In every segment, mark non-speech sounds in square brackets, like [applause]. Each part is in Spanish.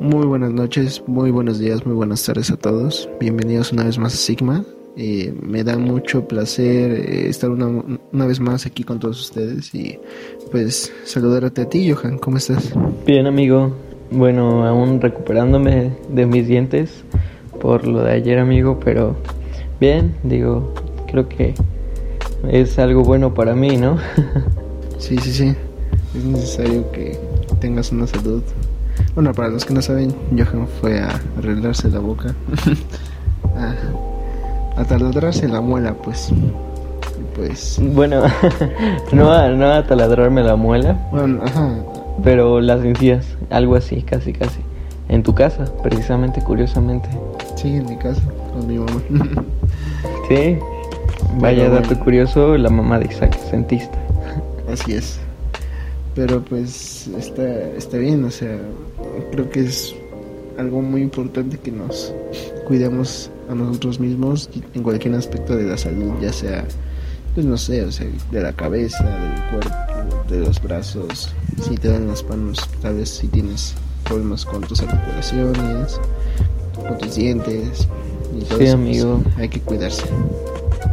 Muy buenas noches, muy buenos días, muy buenas tardes a todos. Bienvenidos una vez más a Sigma. Eh, me da mucho placer eh, estar una, una, vez más aquí con todos ustedes y pues saludarte a ti, Johan. ¿Cómo estás? Bien, amigo. Bueno, aún recuperándome de mis dientes por lo de ayer, amigo, pero bien, digo, creo que es algo bueno para mí, ¿no? [laughs] sí, sí, sí. Es necesario que tengas una salud bueno, para los que no saben, Johan fue a arreglarse la boca. [laughs] a, a taladrarse la muela, pues. Pues. Bueno, [laughs] no, a, no a taladrarme la muela. Bueno, ajá. Pero las encías, algo así, casi, casi. En tu casa, precisamente, curiosamente. Sí, en mi casa, con mi mamá. [laughs] sí. Vaya dato curioso, la mamá de Isaac es dentista. Así es pero pues está, está bien, o sea, creo que es algo muy importante que nos cuidemos a nosotros mismos en cualquier aspecto de la salud, ya sea, pues no sé, o sea, de la cabeza, del cuerpo, de los brazos, si te dan las manos, tal vez si tienes problemas con tus articulaciones, con tus dientes, y todo sí, eso, pues, amigo. hay que cuidarse.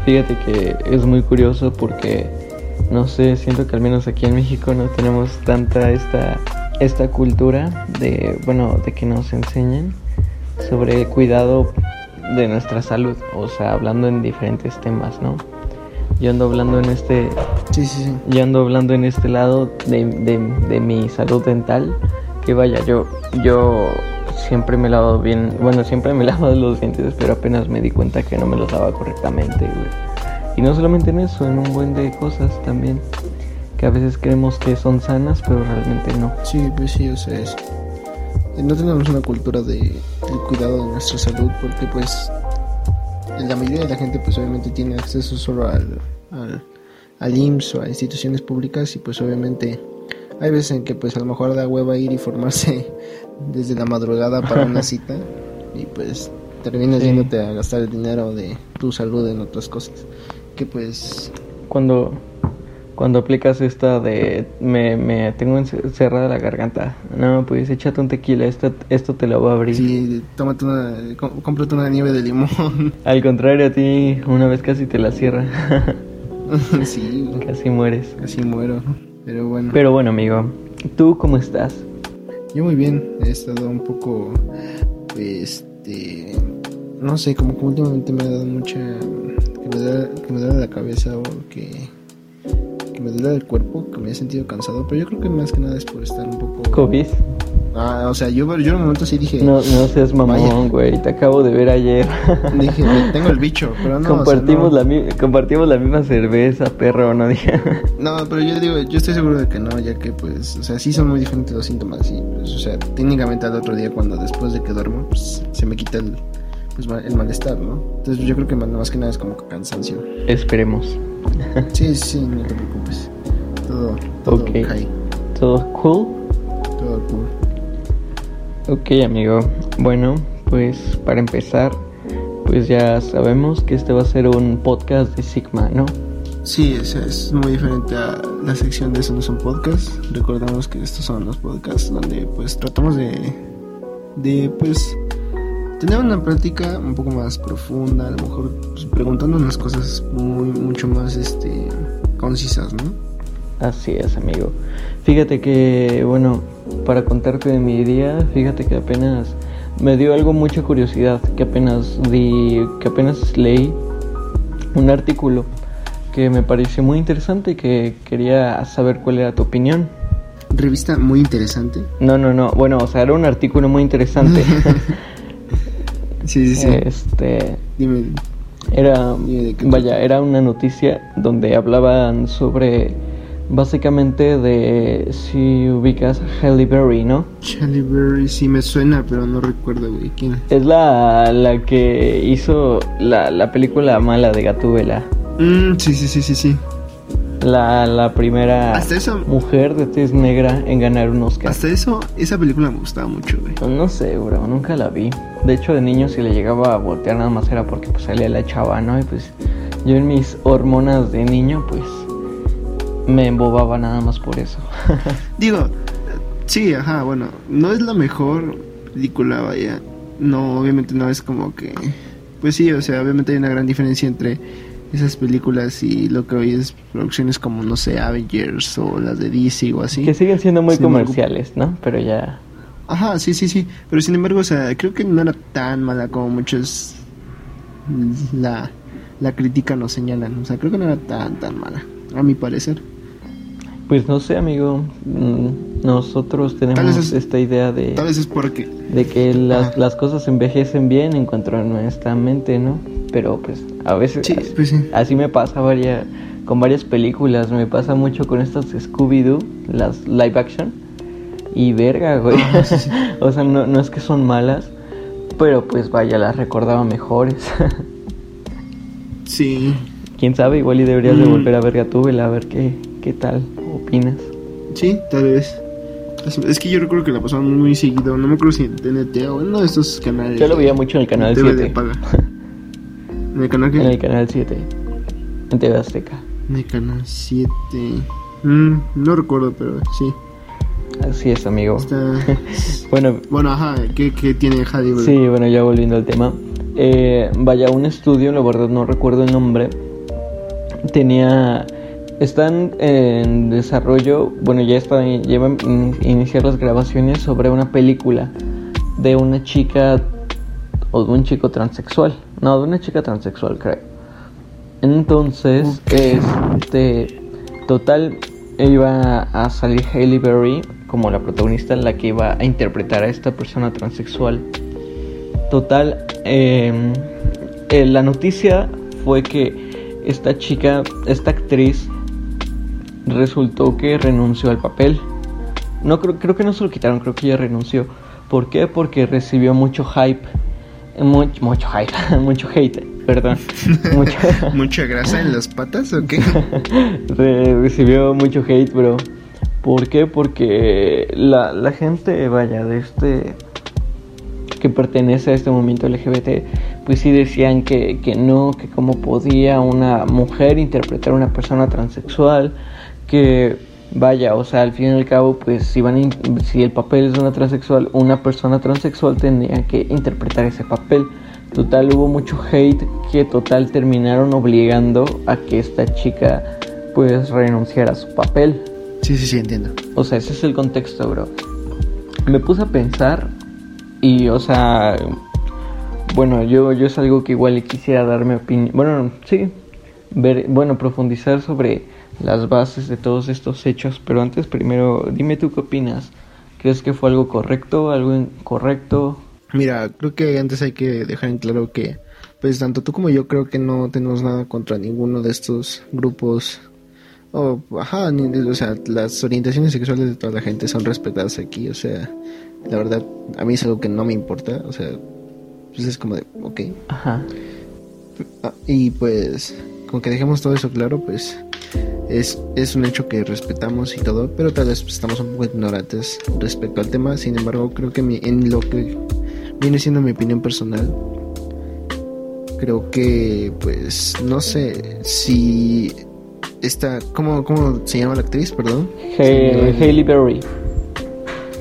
Fíjate que es muy curioso porque no sé, siento que al menos aquí en México no tenemos tanta esta, esta cultura de, bueno, de que nos enseñen sobre el cuidado de nuestra salud, o sea, hablando en diferentes temas, ¿no? Yo ando hablando en este, sí, sí, sí. yo ando hablando en este lado de, de, de mi salud dental, que vaya, yo, yo siempre me lavo bien, bueno, siempre me [laughs] lavo los dientes, pero apenas me di cuenta que no me los lavaba correctamente, güey. Y no solamente en eso, en un buen de cosas también. Que a veces creemos que son sanas, pero realmente no. Sí, pues sí, o sea, es, no tenemos una cultura de, del cuidado de nuestra salud porque pues la mayoría de la gente pues obviamente tiene acceso solo al, al, al IMSS o a instituciones públicas y pues obviamente hay veces en que pues a lo mejor da hueva ir y formarse [laughs] desde la madrugada para una [laughs] cita y pues terminas sí. yéndote a gastar el dinero de tu salud en otras cosas que pues... Cuando, cuando aplicas esta de me, me tengo cerrada la garganta, no, pues échate un tequila, esto, esto te lo va a abrir. Sí, tómate una, cómprate una nieve de limón. [laughs] Al contrario, a ti una vez casi te la cierra. [laughs] sí. Casi mueres. Casi muero, pero bueno. Pero bueno, amigo, ¿tú cómo estás? Yo muy bien, he estado un poco, este, no sé, como que últimamente me ha dado mucha que me duele, que me duele la cabeza o que, que me duele el cuerpo, que me he sentido cansado, pero yo creo que más que nada es por estar un poco... ¿COVID? Ah, o sea, yo, yo en un momento sí dije... No, no seas mamón, güey, te acabo de ver ayer. [laughs] Dije, tengo el bicho, pero no... Compartimos, o sea, no. La, compartimos la misma cerveza, perro, ¿no? Dije. [laughs] No, pero yo digo, yo estoy seguro de que no, ya que pues, o sea, sí son muy diferentes los síntomas y pues, o sea, técnicamente al otro día cuando después de que duermo, pues se me quita el pues, el malestar, ¿no? Entonces yo creo que más que nada es como cansancio. Esperemos. sí, sí, no te preocupes. Todo, todo okay. okay. ¿Todo cool? Todo cool. Ok, amigo. Bueno, pues para empezar, pues ya sabemos que este va a ser un podcast de Sigma, ¿no? Sí, es, es muy diferente a la sección de Eso no son podcasts. Recordamos que estos son los podcasts donde pues tratamos de, de pues tener una práctica un poco más profunda, a lo mejor pues, preguntando unas cosas muy, mucho más este, concisas, ¿no? Así es, amigo. Fíjate que, bueno, para contarte de mi día, fíjate que apenas me dio algo mucha curiosidad, que apenas di, que apenas leí un artículo que me pareció muy interesante y que quería saber cuál era tu opinión. ¿Revista muy interesante? No, no, no. Bueno, o sea, era un artículo muy interesante. [laughs] Sí, sí, sí. Este. Dime. Era. Dime vaya, era una noticia donde hablaban sobre. Básicamente de si ubicas a Halle Berry, ¿no? Halle Berry sí me suena, pero no recuerdo, güey. ¿Quién? Es la, la que hizo la, la película mala de Gatúbela. Mm, sí, sí, sí, sí, sí. La, la primera eso, mujer de tez negra en ganar un Oscar. hasta eso, esa película me gustaba mucho, güey. No sé, bro, nunca la vi. De hecho, de niño si le llegaba a voltear nada más era porque pues salía la chava, ¿no? Y pues yo en mis hormonas de niño, pues me embobaba nada más por eso. [laughs] Digo, sí, ajá, bueno, no es la mejor película, vaya, no, obviamente no es como que, pues sí, o sea, obviamente hay una gran diferencia entre esas películas y lo que hoy es producciones como, no sé, Avengers o las de DC o así. Que siguen siendo muy comerciales, ¿no? Pero ya... Ajá, sí, sí, sí. Pero sin embargo, o sea, creo que no era tan mala como muchos la, la crítica nos señalan. O sea, creo que no era tan, tan mala, a mi parecer. Pues no sé, amigo. Mm, nosotros tenemos esta idea de. Tal vez es porque. De que las, las cosas envejecen bien en cuanto a nuestra mente, ¿no? Pero pues a veces. Sí, pues sí. Así me pasa varias, con varias películas. Me pasa mucho con estas Scooby-Doo, las live action. Y verga, güey. Ah, [laughs] o sea, no, no es que son malas. Pero pues vaya, las recordaba mejores. [laughs] sí. Quién sabe, igual y deberías de mm. volver a ver Gatúbela a ver qué, qué tal opinas. Sí, tal vez. Es, que yo recuerdo que la pasaban muy seguido. No me acuerdo si en TNT o en uno de estos canales. Yo lo veía mucho en el canal 7. [laughs] ¿En el canal qué? En el canal 7. En TV Azteca. En el canal 7. Mm, no recuerdo, pero sí. Así es, amigo. [laughs] bueno, bueno, ajá, ¿qué, qué tiene Javi? Sí, bueno, ya volviendo al tema. Eh, vaya, un estudio, la verdad no recuerdo el nombre, tenía están en desarrollo, bueno, ya están, llevan a iniciar las grabaciones sobre una película de una chica o de un chico transexual. No, de una chica transexual, creo. Entonces, este, total, iba a salir Hailey Berry como la protagonista, la que iba a interpretar a esta persona transexual. Total, em, eh, la noticia fue que esta chica, esta actriz, resultó que renunció al papel. No creo, creo que no se lo quitaron, creo que ella renunció. ¿Por qué? Porque recibió mucho hype. Mucho, mucho hype, [laughs] mucho hate, perdón. mucho... [laughs] ¿Mucha grasa en las patas o qué? [laughs] recibió mucho hate, bro. ¿Por qué? Porque la, la gente, vaya, de este que pertenece a este movimiento LGBT, pues sí decían que, que no, que cómo podía una mujer interpretar a una persona transexual, que vaya, o sea, al fin y al cabo, pues si van si el papel es de una transexual, una persona transexual tendría que interpretar ese papel. Total hubo mucho hate que total terminaron obligando a que esta chica pues renunciara a su papel. Sí, sí, sí, entiendo. O sea, ese es el contexto, bro. Me puse a pensar y, o sea, bueno, yo, yo es algo que igual quisiera dar mi opinión. Bueno, sí, ver, bueno, profundizar sobre las bases de todos estos hechos, pero antes primero dime tú qué opinas. ¿Crees que fue algo correcto, algo incorrecto? Mira, creo que antes hay que dejar en claro que pues tanto tú como yo creo que no tenemos nada contra ninguno de estos grupos o ajá, o sea, las orientaciones sexuales de toda la gente son respetadas aquí, o sea, la verdad a mí es algo que no me importa, o sea, pues es como de, ok. Ajá. Ah, y pues, con que dejemos todo eso claro, pues es, es un hecho que respetamos y todo, pero tal vez estamos un poco ignorantes respecto al tema. Sin embargo, creo que en lo que viene siendo mi opinión personal, creo que, pues, no sé si esta, ¿cómo, cómo se llama la actriz? Perdón. Hailey Berry.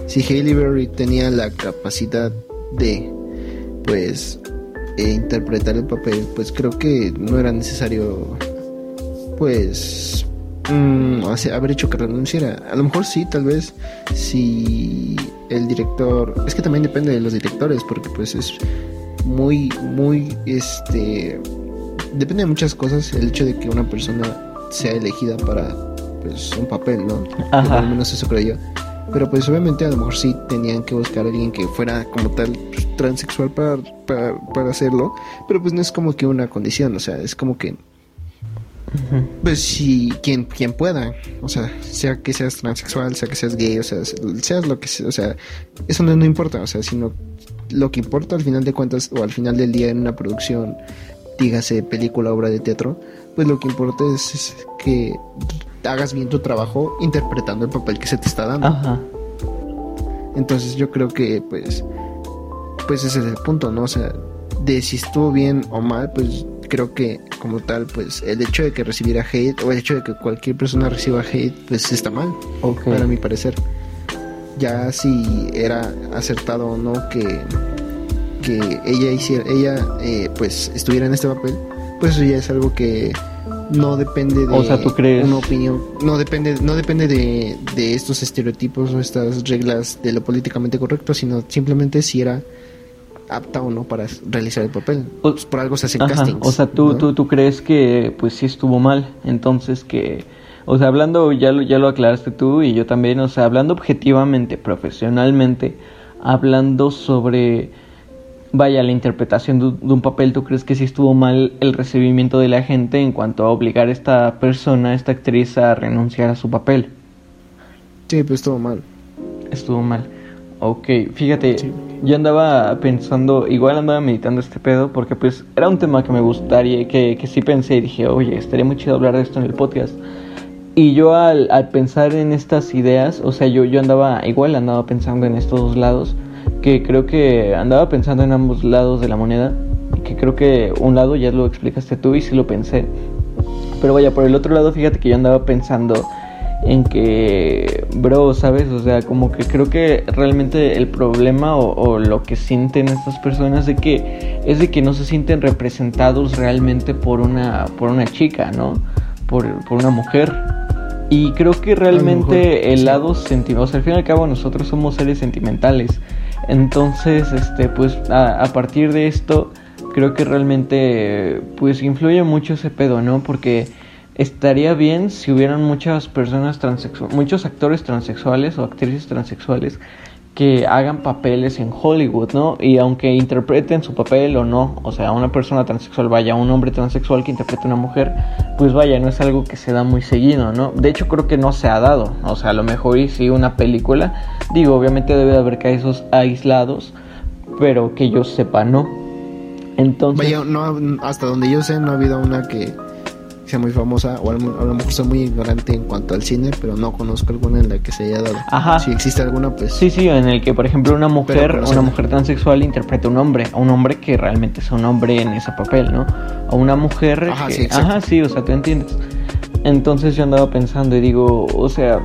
Si Hailey Berry tenía la capacidad de, pues, eh, interpretar el papel, pues creo que no era necesario, pues, Mm, haber hecho que renunciara. A lo mejor sí, tal vez, si el director, es que también depende de los directores, porque pues es muy, muy, este, depende de muchas cosas el hecho de que una persona sea elegida para, pues, un papel, ¿no? Al menos eso creo yo. Pero pues obviamente a lo mejor sí tenían que buscar a alguien que fuera como tal pues, transexual para, para, para hacerlo, pero pues no es como que una condición, o sea, es como que pues si quien, quien pueda, o sea, sea que seas transexual, sea que seas gay, o sea, seas lo que sea, o sea, eso no, no importa, o sea, sino lo que importa al final de cuentas o al final del día en una producción, dígase película, obra de teatro, pues lo que importa es, que hagas bien tu trabajo interpretando el papel que se te está dando. Entonces yo creo que pues pues ese es el punto, ¿no? O sea, de si estuvo bien o mal, pues creo que como tal, pues el hecho de que recibiera hate o el hecho de que cualquier persona reciba hate, pues está mal, para mi parecer. ya si era acertado o no que, que ella hiciera, ella eh, pues estuviera en este papel, pues eso ya es algo que no depende de O sea, ¿tú crees? una opinión, no depende, no depende de, de estos estereotipos o estas reglas de lo políticamente correcto, sino simplemente si era apta o no para realizar el papel. Pues por algo se hacen Ajá, castings. O sea, tú, ¿no? tú, tú crees que pues sí estuvo mal, entonces que, o sea, hablando, ya lo, ya lo aclaraste tú y yo también, o sea, hablando objetivamente, profesionalmente, hablando sobre, vaya, la interpretación de, de un papel, ¿tú crees que sí estuvo mal el recibimiento de la gente en cuanto a obligar a esta persona, a esta actriz a renunciar a su papel? Sí, pues estuvo mal. Estuvo mal. Ok, fíjate, Sí. yo andaba pensando, igual andaba meditando este pedo, porque pues era un tema que me gustaría, que, que sí pensé y dije, oye, estaría muy chido hablar de esto en el podcast. Y yo al, al pensar en estas ideas, o sea, yo, yo andaba, igual andaba pensando en estos dos lados, que creo que andaba pensando en ambos lados de la moneda, que creo que un lado ya lo explicaste tú y sí lo pensé. Pero vaya, por el otro lado, fíjate que yo andaba pensando en que, bro, ¿sabes? O sea, como que creo que realmente el problema o, o lo que sienten estas personas de que es de que no se sienten representados realmente por una por una chica, ¿no? Por, por una mujer. Y creo que realmente el lado sentimental, o sea, al fin y al cabo nosotros somos seres sentimentales. Entonces, este, pues a, a partir de esto, creo que realmente, pues influye mucho ese pedo, ¿no? Porque estaría bien si hubieran muchas personas transexuales, muchos actores transexuales o actrices transexuales que hagan papeles en Hollywood, ¿no? Y aunque interpreten su papel o no, o sea, una persona transexual vaya, un hombre transexual que interprete a una mujer, pues vaya, no es algo que se da muy seguido, ¿no? De hecho, creo que no se ha dado, o sea, a lo mejor y sí una película, digo, obviamente debe de haber casos aislados, pero que yo sepa, no. Entonces, Vaya, hasta donde yo sé, no ha habido una que sea muy famosa, o a lo mejor soy muy ignorante en cuanto al cine, pero no conozco alguna en la que se haya dado. Ajá. Si existe alguna, pues. Sí, sí, en el que, por ejemplo, una mujer, una mujer transexual interpreta a un hombre, a un hombre que realmente es un hombre en ese papel, ¿no? A una mujer Ajá, que, sí, exacto. ajá, sí, o sea, tú entiendes. Entonces yo andaba pensando y digo, o sea,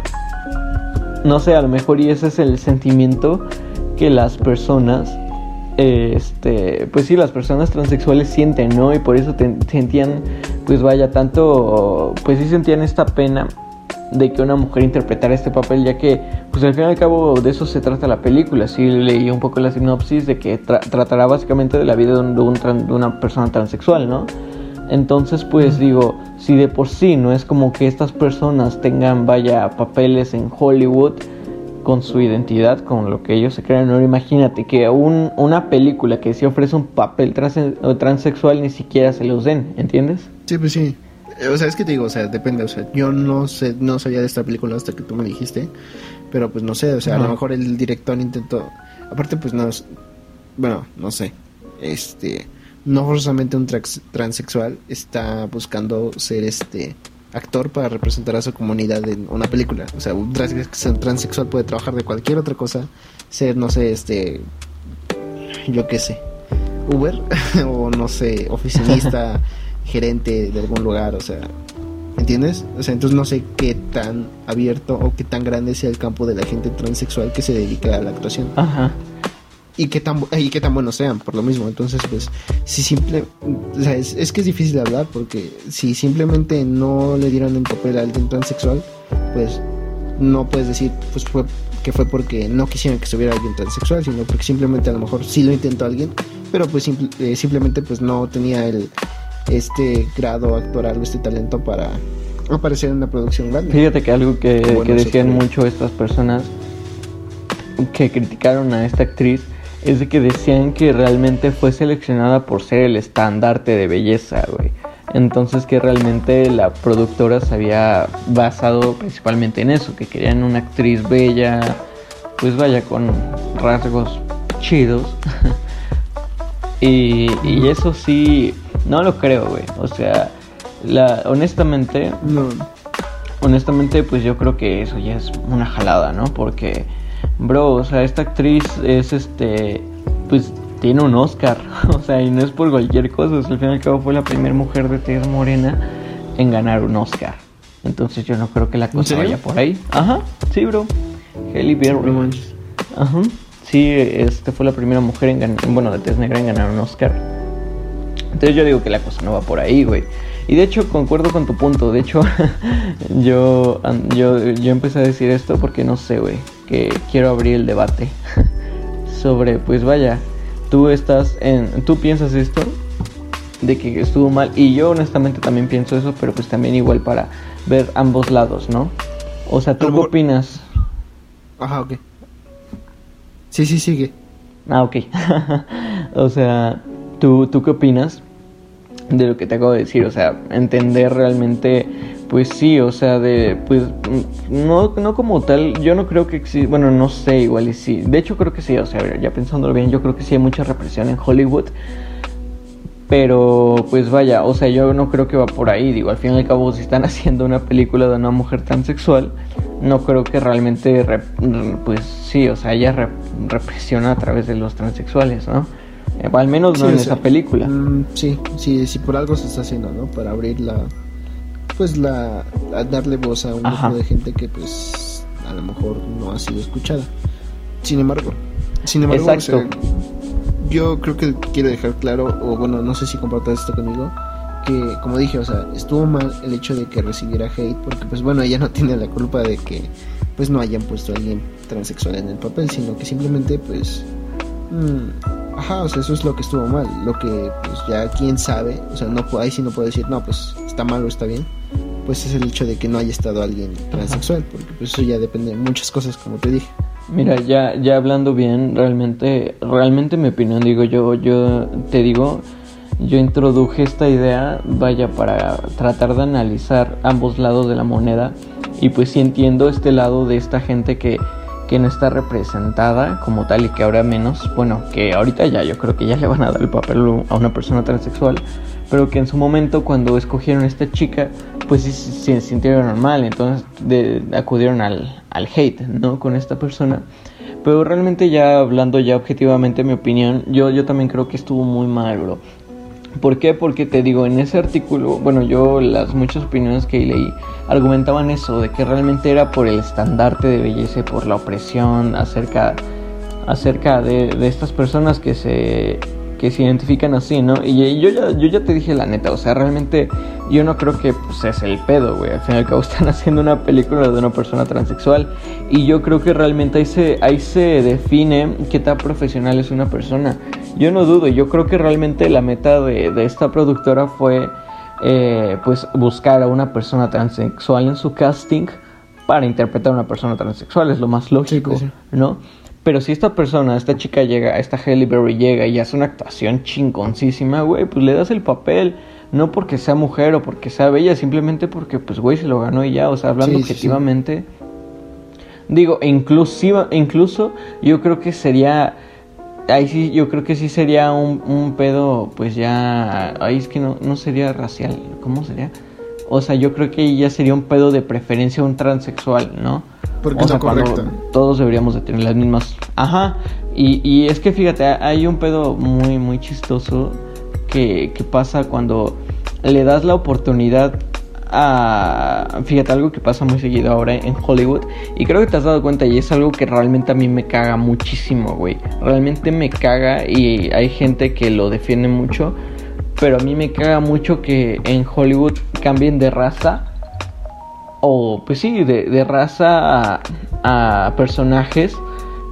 no sé, a lo mejor y ese es el sentimiento que las personas, este, pues sí, las personas transexuales sienten, ¿no? Y por eso te- sentían, pues vaya, tanto, pues sí sentían esta pena de que una mujer interpretara este papel, ya que, pues al fin y al cabo de eso se trata la película. Sí leí un poco la sinopsis de que tra- tratará básicamente de la vida de, un- de un tran- de una persona transexual, ¿no? Entonces, pues digo, si de por sí no es como que estas personas tengan, vaya, papeles en Hollywood con su identidad, con lo que ellos se crean, no imagínate que un- una película que sí ofrece un papel trans- transexual ni siquiera se los den, ¿entiendes? Sí, pues sí. O sea, es que te digo, o sea, depende, o sea, yo no sé, no sabía de esta película hasta que tú me dijiste, pero pues no sé, o sea, a lo mejor el director intentó, aparte pues no bueno, no sé, este, no forzosamente un trax- transexual está buscando ser este actor para representar a su comunidad en una película, o sea, un trans- transexual puede trabajar de cualquier otra cosa, ser, no sé, este, yo qué sé, Uber [laughs] o no sé, oficinista, [laughs] gerente de algún lugar, o sea, ¿entiendes? O sea, entonces no sé qué tan abierto o qué tan grande sea el campo de la gente transexual que se dedica a la actuación Ajá. y qué tan y qué tan buenos sean por lo mismo. Entonces, pues si simple, o sea, es, es que es difícil de hablar porque si simplemente no le dieron un papel a alguien transexual, pues no puedes decir pues fue que fue porque no quisieron que estuviera alguien transexual, sino porque simplemente a lo mejor sí lo intentó alguien, pero pues simple- eh, simplemente pues no tenía el este grado actoral o este talento para aparecer en una producción grande. Fíjate que algo que, Bueno, que decían mucho estas personas que criticaron a esta actriz es de que decían que realmente fue seleccionada por ser el estandarte de belleza, güey. Entonces que realmente la productora se había basado principalmente en eso, que querían una actriz bella, pues vaya, con rasgos chidos. [laughs] y, y eso sí, no lo creo, güey. O sea, la, honestamente, No, honestamente, pues yo creo que eso ya es una jalada, ¿no? Porque, bro, o sea, esta actriz es este, pues tiene un Oscar, [laughs] o sea, y no es por cualquier cosa, o sea, al fin y al cabo fue la primera mujer de tez morena en ganar un Oscar. Entonces yo no creo que la cosa vaya por ahí. Ajá, sí, bro. Halle Berry. Ajá. Sí, este fue la primera mujer en ganar, bueno, de tez negra en ganar un Oscar. Entonces yo digo que la cosa no va por ahí, güey. Y de hecho concuerdo con tu punto. De hecho, [laughs] yo, yo, yo empecé a decir esto porque no sé, güey. Que quiero abrir el debate [laughs] sobre, pues vaya, tú estás en, tú piensas esto de que estuvo mal y yo honestamente también pienso eso, pero pues también igual para ver ambos lados, ¿no? O sea, ¿tú qué opinas? Ajá, ok. Sí, sí, sigue. Ah, ok. [laughs] o sea, ¿tú, ¿tú qué opinas de lo que te acabo de decir? O sea, entender realmente, pues sí, o sea, de, pues, no, no como tal, yo no creo que exista, bueno, no sé, igual y sí. De hecho, creo que sí, o sea, ya pensándolo bien, yo creo que sí hay mucha represión en Hollywood. Pero pues vaya, o sea, yo no creo que va por ahí. Digo, al fin y al cabo, si están [laughs] haciendo una película de una mujer transexual, no creo que realmente, pues sí, o sea, ella represiona a través de los transexuales, ¿no? Eh, al menos no en esa película. Mm, sí, sí, sí, por algo se está haciendo, ¿no? Para abrir la, pues la, darle voz a un grupo de gente que pues a lo mejor no ha sido escuchada. Sin embargo, sin embargo, Exacto yo creo que quiero dejar claro, o bueno, no sé si compartas esto conmigo, que como dije, o sea, estuvo mal el hecho de que recibiera hate, porque pues bueno, ella no [laughs] tiene la culpa de que pues no hayan puesto a alguien transexual en el papel, sino que simplemente pues... Mmm, ajá, o sea, eso es lo que estuvo mal, lo que pues ya quién sabe, o sea, no ahí sí no puedo decir, no, pues está mal o está bien, pues es el hecho de que no haya estado alguien transexual, porque pues eso ya depende de muchas cosas, como te dije. Mira, ya, ya hablando bien, realmente, realmente mi opinión, digo yo, yo te digo, yo introduje esta idea, vaya, para tratar de analizar ambos lados de la moneda y pues sí entiendo este lado de esta gente que, que no está representada como tal y que ahora menos, bueno, que ahorita ya yo creo que ya le van a dar el papel a una persona transexual, pero que en su momento cuando escogieron a esta chica, pues sí se sintieron normal, entonces acudieron al, al hate, ¿no? Con esta persona. Pero realmente ya hablando ya objetivamente mi opinión, yo, yo también creo que estuvo muy mal, bro. ¿Por qué? Porque te digo, en ese artículo, bueno, yo las muchas opiniones que leí argumentaban eso, de que realmente era por el estandarte de belleza, por la opresión acerca, acerca de, de estas personas que se que se identifican así, ¿no? Y yo ya, yo ya te dije la neta, o sea, realmente yo no creo que pues, es el pedo, güey. Al fin y al cabo [laughs] están haciendo una película de una persona transexual y yo creo que realmente ahí se, ahí se define qué tan profesional es una persona. Yo no dudo, yo creo que realmente la meta de, de esta productora fue eh, pues buscar a una persona transexual en su casting para interpretar a una persona transexual, es lo más lógico, pues ¿no? Pero si esta persona, esta chica llega, esta Halle Berry llega y hace una actuación chingoncísima, güey, pues le das el papel. No porque sea mujer o porque sea bella, simplemente porque, pues, güey, se lo ganó y ya. O sea, hablando objetivamente. Digo, inclusiva, incluso yo creo que sería. Ahí sí, yo creo que sí sería un, un pedo, pues ya. Ahí es que no, no sería racial. ¿Cómo sería? O sea, yo creo que ya sería un pedo de preferencia un transexual, ¿no? Porque o. Todos deberíamos de tener las mismas. Ajá. Y, y es que fíjate, hay un pedo muy, muy chistoso que, que pasa cuando le das la oportunidad a... Fíjate, algo que pasa muy seguido ahora en Hollywood. Y creo que te has dado cuenta y es algo que realmente a mí me caga muchísimo, güey. Realmente me caga y hay gente que lo defiende mucho. Pero a mí me caga mucho que en Hollywood cambien de raza o pues sí, de, raza a, personajes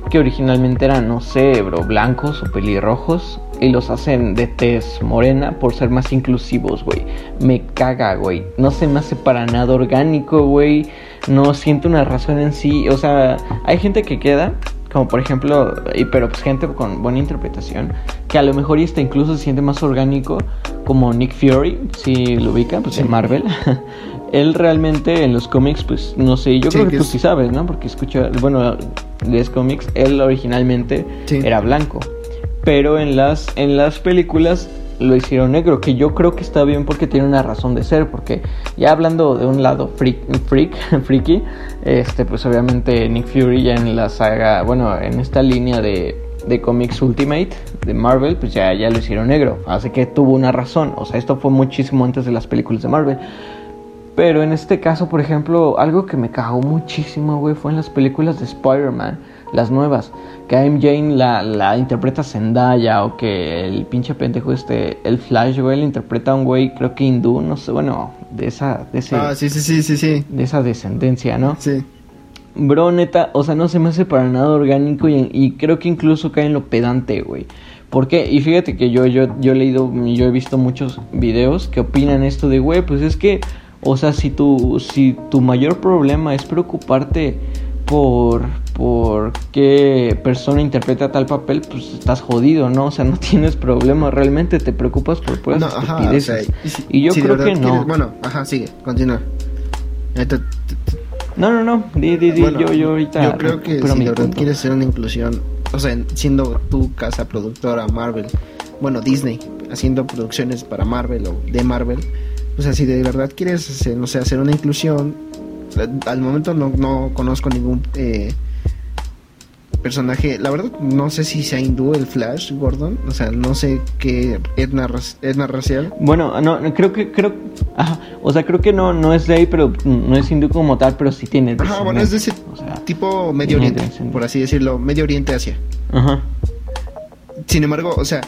que originalmente eran, no sé, bro, blancos o pelirrojos y los hacen de tez morena por ser más inclusivos, güey. Me caga, güey. No se me hace para nada orgánico, güey. No siento una razón en sí. O sea, hay gente que queda, como por ejemplo, y, pero pues gente con buena interpretación, que a lo mejor está incluso se siente más orgánico, como Nick Fury, si lo ubican, pues en Marvel. [laughs] él realmente en los cómics, pues no sé, yo creo que, tú sí sabes, ¿no? Porque escucha, bueno, lees cómics, él originalmente era blanco, pero en las, en las películas lo hicieron negro, que yo creo que está bien porque tiene una razón de ser, porque ya hablando de un lado freak, freak [laughs] freaky, este, pues obviamente Nick Fury ya en la saga, bueno, en esta línea de, de cómics Ultimate de Marvel, pues ya, ya lo hicieron negro, así que tuvo una razón, o sea, esto fue muchísimo antes de las películas de Marvel. Pero en este caso, por ejemplo, algo que me cagó muchísimo, güey, fue en las películas de Spider-Man, las nuevas. Que a MJ la, la interpreta Zendaya o que el pinche pendejo este, el Flash, güey, le interpreta a un güey, creo que hindú, no sé, bueno, de esa, de ese, Ah, sí, sí, sí, sí, sí. de esa descendencia, ¿no? Sí. Bro, neta, o sea, no se me hace para nada orgánico y, y creo que incluso cae en lo pedante, güey. ¿Por qué? Y fíjate que yo, yo, yo he leído, yo he visto muchos videos que opinan esto de, güey, pues es que, o sea, si tu, si tu mayor problema es preocuparte por, por qué persona interpreta tal papel, pues estás jodido, ¿no? O sea, no [laughs] tienes problema, realmente te preocupas por puras No, ajá, o sea, y si- y yo si creo que no. quieres- Bueno, ajá, sigue, continúa. No, no, no, di, di, di, Bueno, yo, yo ahorita... Yo creo que si de verdad quieres hacer una inclusión, o sea, siendo tu casa productora Marvel, bueno, Disney, haciendo producciones para Marvel o de Marvel, o sea, si de verdad quieres, hacer, no sé, hacer una inclusión, eh, al momento no, no conozco ningún eh, personaje, la verdad no sé si sea hindú el Flash Gordon, o sea, no sé qué etna, etna racial. Bueno, no, no, creo que, creo, ajá, o sea, creo que no, no es de ahí, pero no es hindú como tal, pero sí tiene Ajá, bueno, es de ese o sea, tipo Medio Oriente, por así decirlo, Medio Oriente Asia. ajá, Sin embargo, o sea,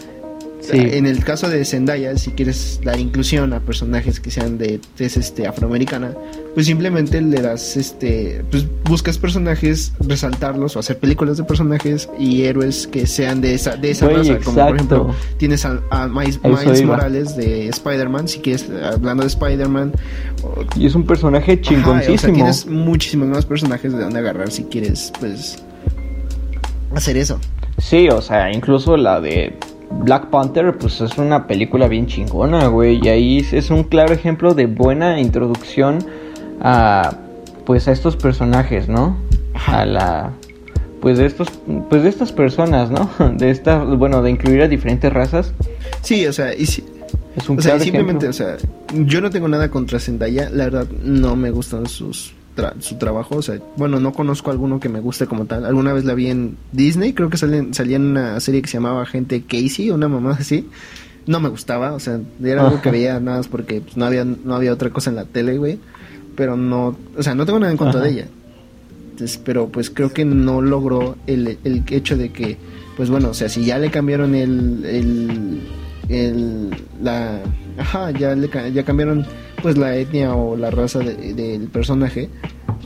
Sí. en el caso de Zendaya, si quieres dar inclusión a personajes que sean de tez este, afroamericana, pues simplemente le das, este, pues buscas personajes, resaltarlos o hacer películas de personajes y héroes que sean de esa, de esa Güey, raza. Como por ejemplo, tienes a, a Miles. Morales de Spider-Man, si quieres, hablando de Spider-Man. y es un personaje Ajá, o chingoncísimo. sea, tienes muchísimos más personajes de donde agarrar si quieres, pues, hacer eso. Sí, o sea, incluso la de Black Panther, pues es una película bien chingona, güey. Y ahí es un claro ejemplo de buena introducción a, pues, a estos personajes, ¿no? A la, pues de estos, pues de estas personas, ¿no? [laughs] De estas, bueno, de incluir a diferentes razas. Sí, o sea, y si, Es un O sea, simplemente, ejemplo. o sea, yo no tengo nada contra Zendaya, la verdad no me gustan sus tra- su trabajo, o sea, bueno, no conozco alguno que me guste como tal. Alguna vez la vi en Disney, creo que salen- salía en una serie que se llamaba Gente Casey, una mamá así. No me gustaba, o sea, era algo que veía nada más porque pues, no había no había otra cosa en la tele, güey. Pero no, o sea, no tengo nada en contra Ajá. de ella. Entonces, pero pues creo que no logró el, el hecho de que, pues bueno, o sea, si ya le cambiaron el, el, el la, ajá, ya le ya cambiaron pues la etnia o la raza de- del personaje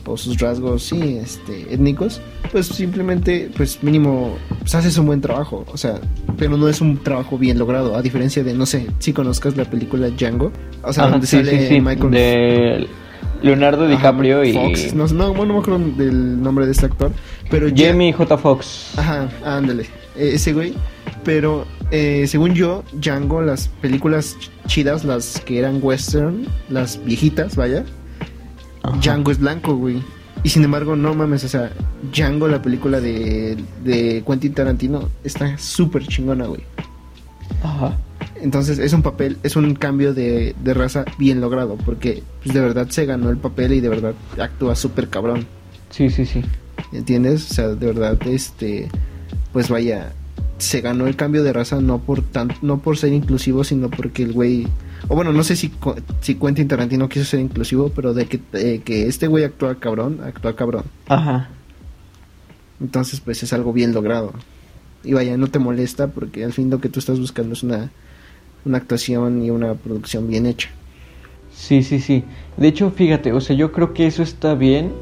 o sus rasgos, sí, este, étnicos, pues simplemente, pues mínimo, pues haces un buen trabajo, o sea, pero no es un trabajo bien logrado, a diferencia de, no sé, si conozcas la película Django, o sea, Ajá, donde sí, sale sí, sí, Michael de Leonardo Ajá, DiCaprio y Fox, no, no, bueno, no me acuerdo del nombre de este actor, pero ya- Jamie J. Fox. Ajá, ándale, eh, ese güey. Pero eh, según yo, Django, las películas ch- chidas, las que eran western, las viejitas, vaya, Ajá. Django es blanco, güey. Y sin embargo, no mames, o sea, Django, la película de, de Quentin Tarantino, está súper chingona, güey. Ajá. Entonces es un papel, es un cambio de, de raza bien logrado, porque pues, de verdad se ganó el papel y de verdad actúa súper cabrón. Sí, sí, sí. ¿Entiendes? O sea, de verdad, este, pues vaya, se ganó el cambio de raza no por tan, no por ser inclusivo, sino porque el güey, o bueno, no sé si, si Quentin Tarantino quiso ser inclusivo, pero de que, eh, que este güey actúa cabrón, actúa cabrón. Ajá. Entonces, pues es algo bien logrado. Y vaya, no te molesta porque al fin lo que tú estás buscando es una, una actuación y una producción bien hecha. Sí, sí, sí. De hecho, fíjate, o sea, yo creo que eso está bien,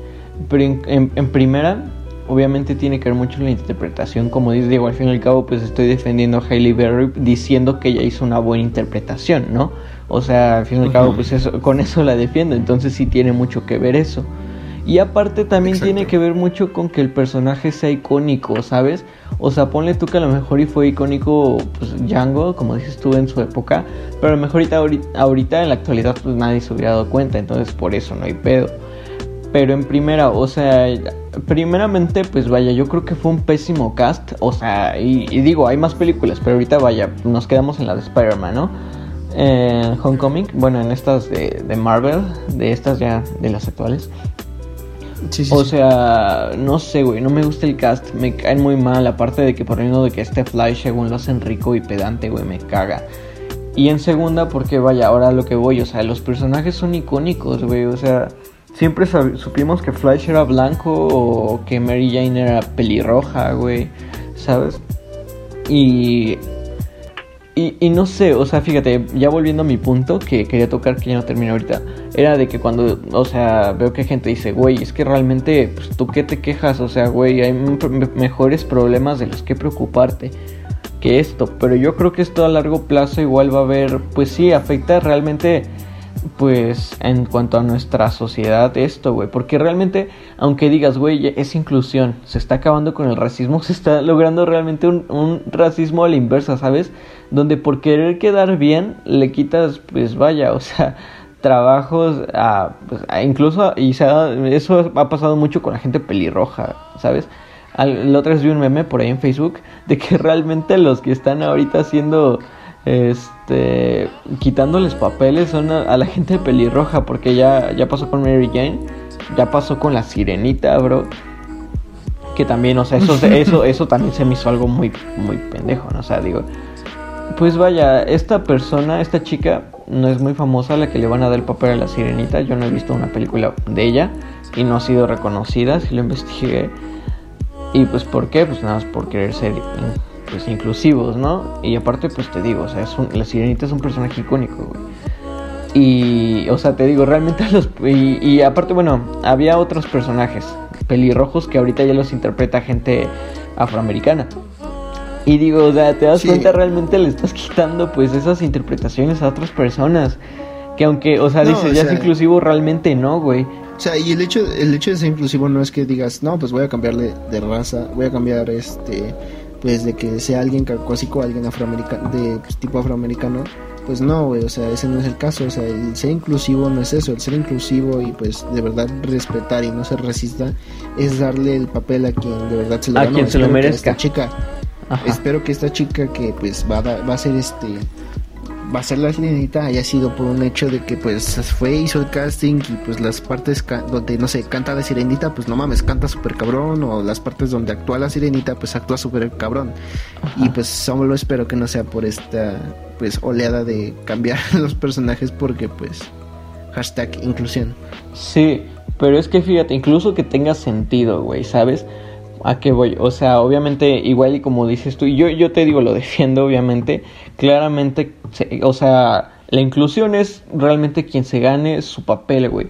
pero en, en- en primera, obviamente tiene que ver mucho la interpretación. Como dice Diego, al fin y al cabo, pues estoy defendiendo a Hailey Berry diciendo que ella hizo una buena interpretación, ¿no? O sea, al fin y al cabo, pues eso, con eso la defiendo, entonces sí tiene mucho que ver eso. Y aparte también Exacto. tiene que ver mucho con que el personaje sea icónico, ¿sabes? O sea, ponle tú que a lo mejor y fue icónico, pues Django, como dices tú en su época, pero a lo mejor ahorita en la actualidad pues nadie se hubiera dado cuenta, entonces por eso no hay pedo. Pero en primera, o sea, primeramente, pues vaya, yo creo que fue un pésimo cast, o sea, y, y digo, hay más películas, pero ahorita vaya, nos quedamos en la de Spider-Man, ¿no? En Homecoming, bueno, en estas de, de Marvel, de estas ya, de las actuales. Sí, sí, O sea, no sé, güey, no me gusta el cast, me caen muy mal, aparte de que por medio de que este Flash según lo hacen rico y pedante, güey, me caga. Y en segunda, porque vaya, ahora lo que voy, o sea, los personajes son icónicos, güey, o sea, siempre supimos que Flash era blanco o que Mary Jane era pelirroja, güey, ¿sabes? Y, y, y, no sé, o sea, fíjate, ya volviendo a mi punto que quería tocar, que ya no termino ahorita, era de que cuando, o sea, veo que gente dice, güey, es que realmente, pues tú qué te quejas, o sea, güey, hay mejores problemas de los que preocuparte que esto, pero yo creo que esto a largo plazo igual va a haber, pues sí, afecta realmente, pues en cuanto a nuestra sociedad esto, güey, porque realmente, aunque digas, güey, es inclusión, se está acabando con el racismo, [laughs] se está logrando realmente un, racismo a la inversa, ¿sabes? Donde por querer quedar bien le quitas, pues vaya, o sea, trabajos, a, pues, incluso, y se eso ha pasado mucho con la gente pelirroja, ¿sabes? La otra vez vi un meme por ahí en Facebook de que [laughs] realmente los que están ahorita haciendo este quitándoles papeles son a, la gente pelirroja porque ya ya pasó con Mary Jane, ya pasó con la Sirenita, bro. Que también, o sea, eso eso [laughs] eso también se me hizo algo muy muy pendejo, ¿no? O sea, digo, pues vaya, esta persona, esta chica no es muy famosa la que le van a dar el papel a la Sirenita. Yo no he visto una película de ella y no ha sido reconocida, si lo investigué y pues, ¿por qué? Pues nada más por querer ser pues, inclusivos, ¿no? Y aparte, pues te digo, o sea, es la sirenita es un personaje icónico, güey. Y, o sea, te digo, realmente [laughs] los... Y, aparte, bueno, había otros personajes pelirrojos que ahorita ya los interpreta gente afroamericana. Y digo, o sea, te das cuenta, realmente le estás [laughs] quitando pues esas interpretaciones a otras personas. Que aunque, o sea, dices, ya es inclusivo, realmente no, güey. O sea, y el hecho, el hecho de ser inclusivo no es que digas, no, pues voy a cambiarle de raza, voy a cambiar este, pues de que sea alguien caucásico, alguien afroamericano, de pues, tipo afroamericano. Pues no, güey, o sea, ese no es el caso. O sea, el ser inclusivo no es eso. El ser inclusivo y pues de verdad respetar y no ser racista es darle el papel a quien de verdad se lo A quien se lo merezca. chica. Espero que esta chica que pues va a, va a ser este va a ser la sirenita haya sido por un hecho de que pues fue, hizo el casting y pues las partes donde no sé, canta la sirenita, pues no mames, canta súper cabrón, o las partes donde actúa la sirenita, pues actúa súper cabrón. Y pues solo espero que no sea por esta pues oleada de cambiar [laughs] los personajes porque pues hashtag inclusión. Sí, pero es que fíjate, incluso que tenga sentido, güey, ¿sabes? ¿A qué voy? O sea, obviamente, igual y como dices tú, yo, yo te digo, lo [laughs] defiendo, obviamente, claramente, o sea, la inclusión es realmente quien se gane su papel, güey.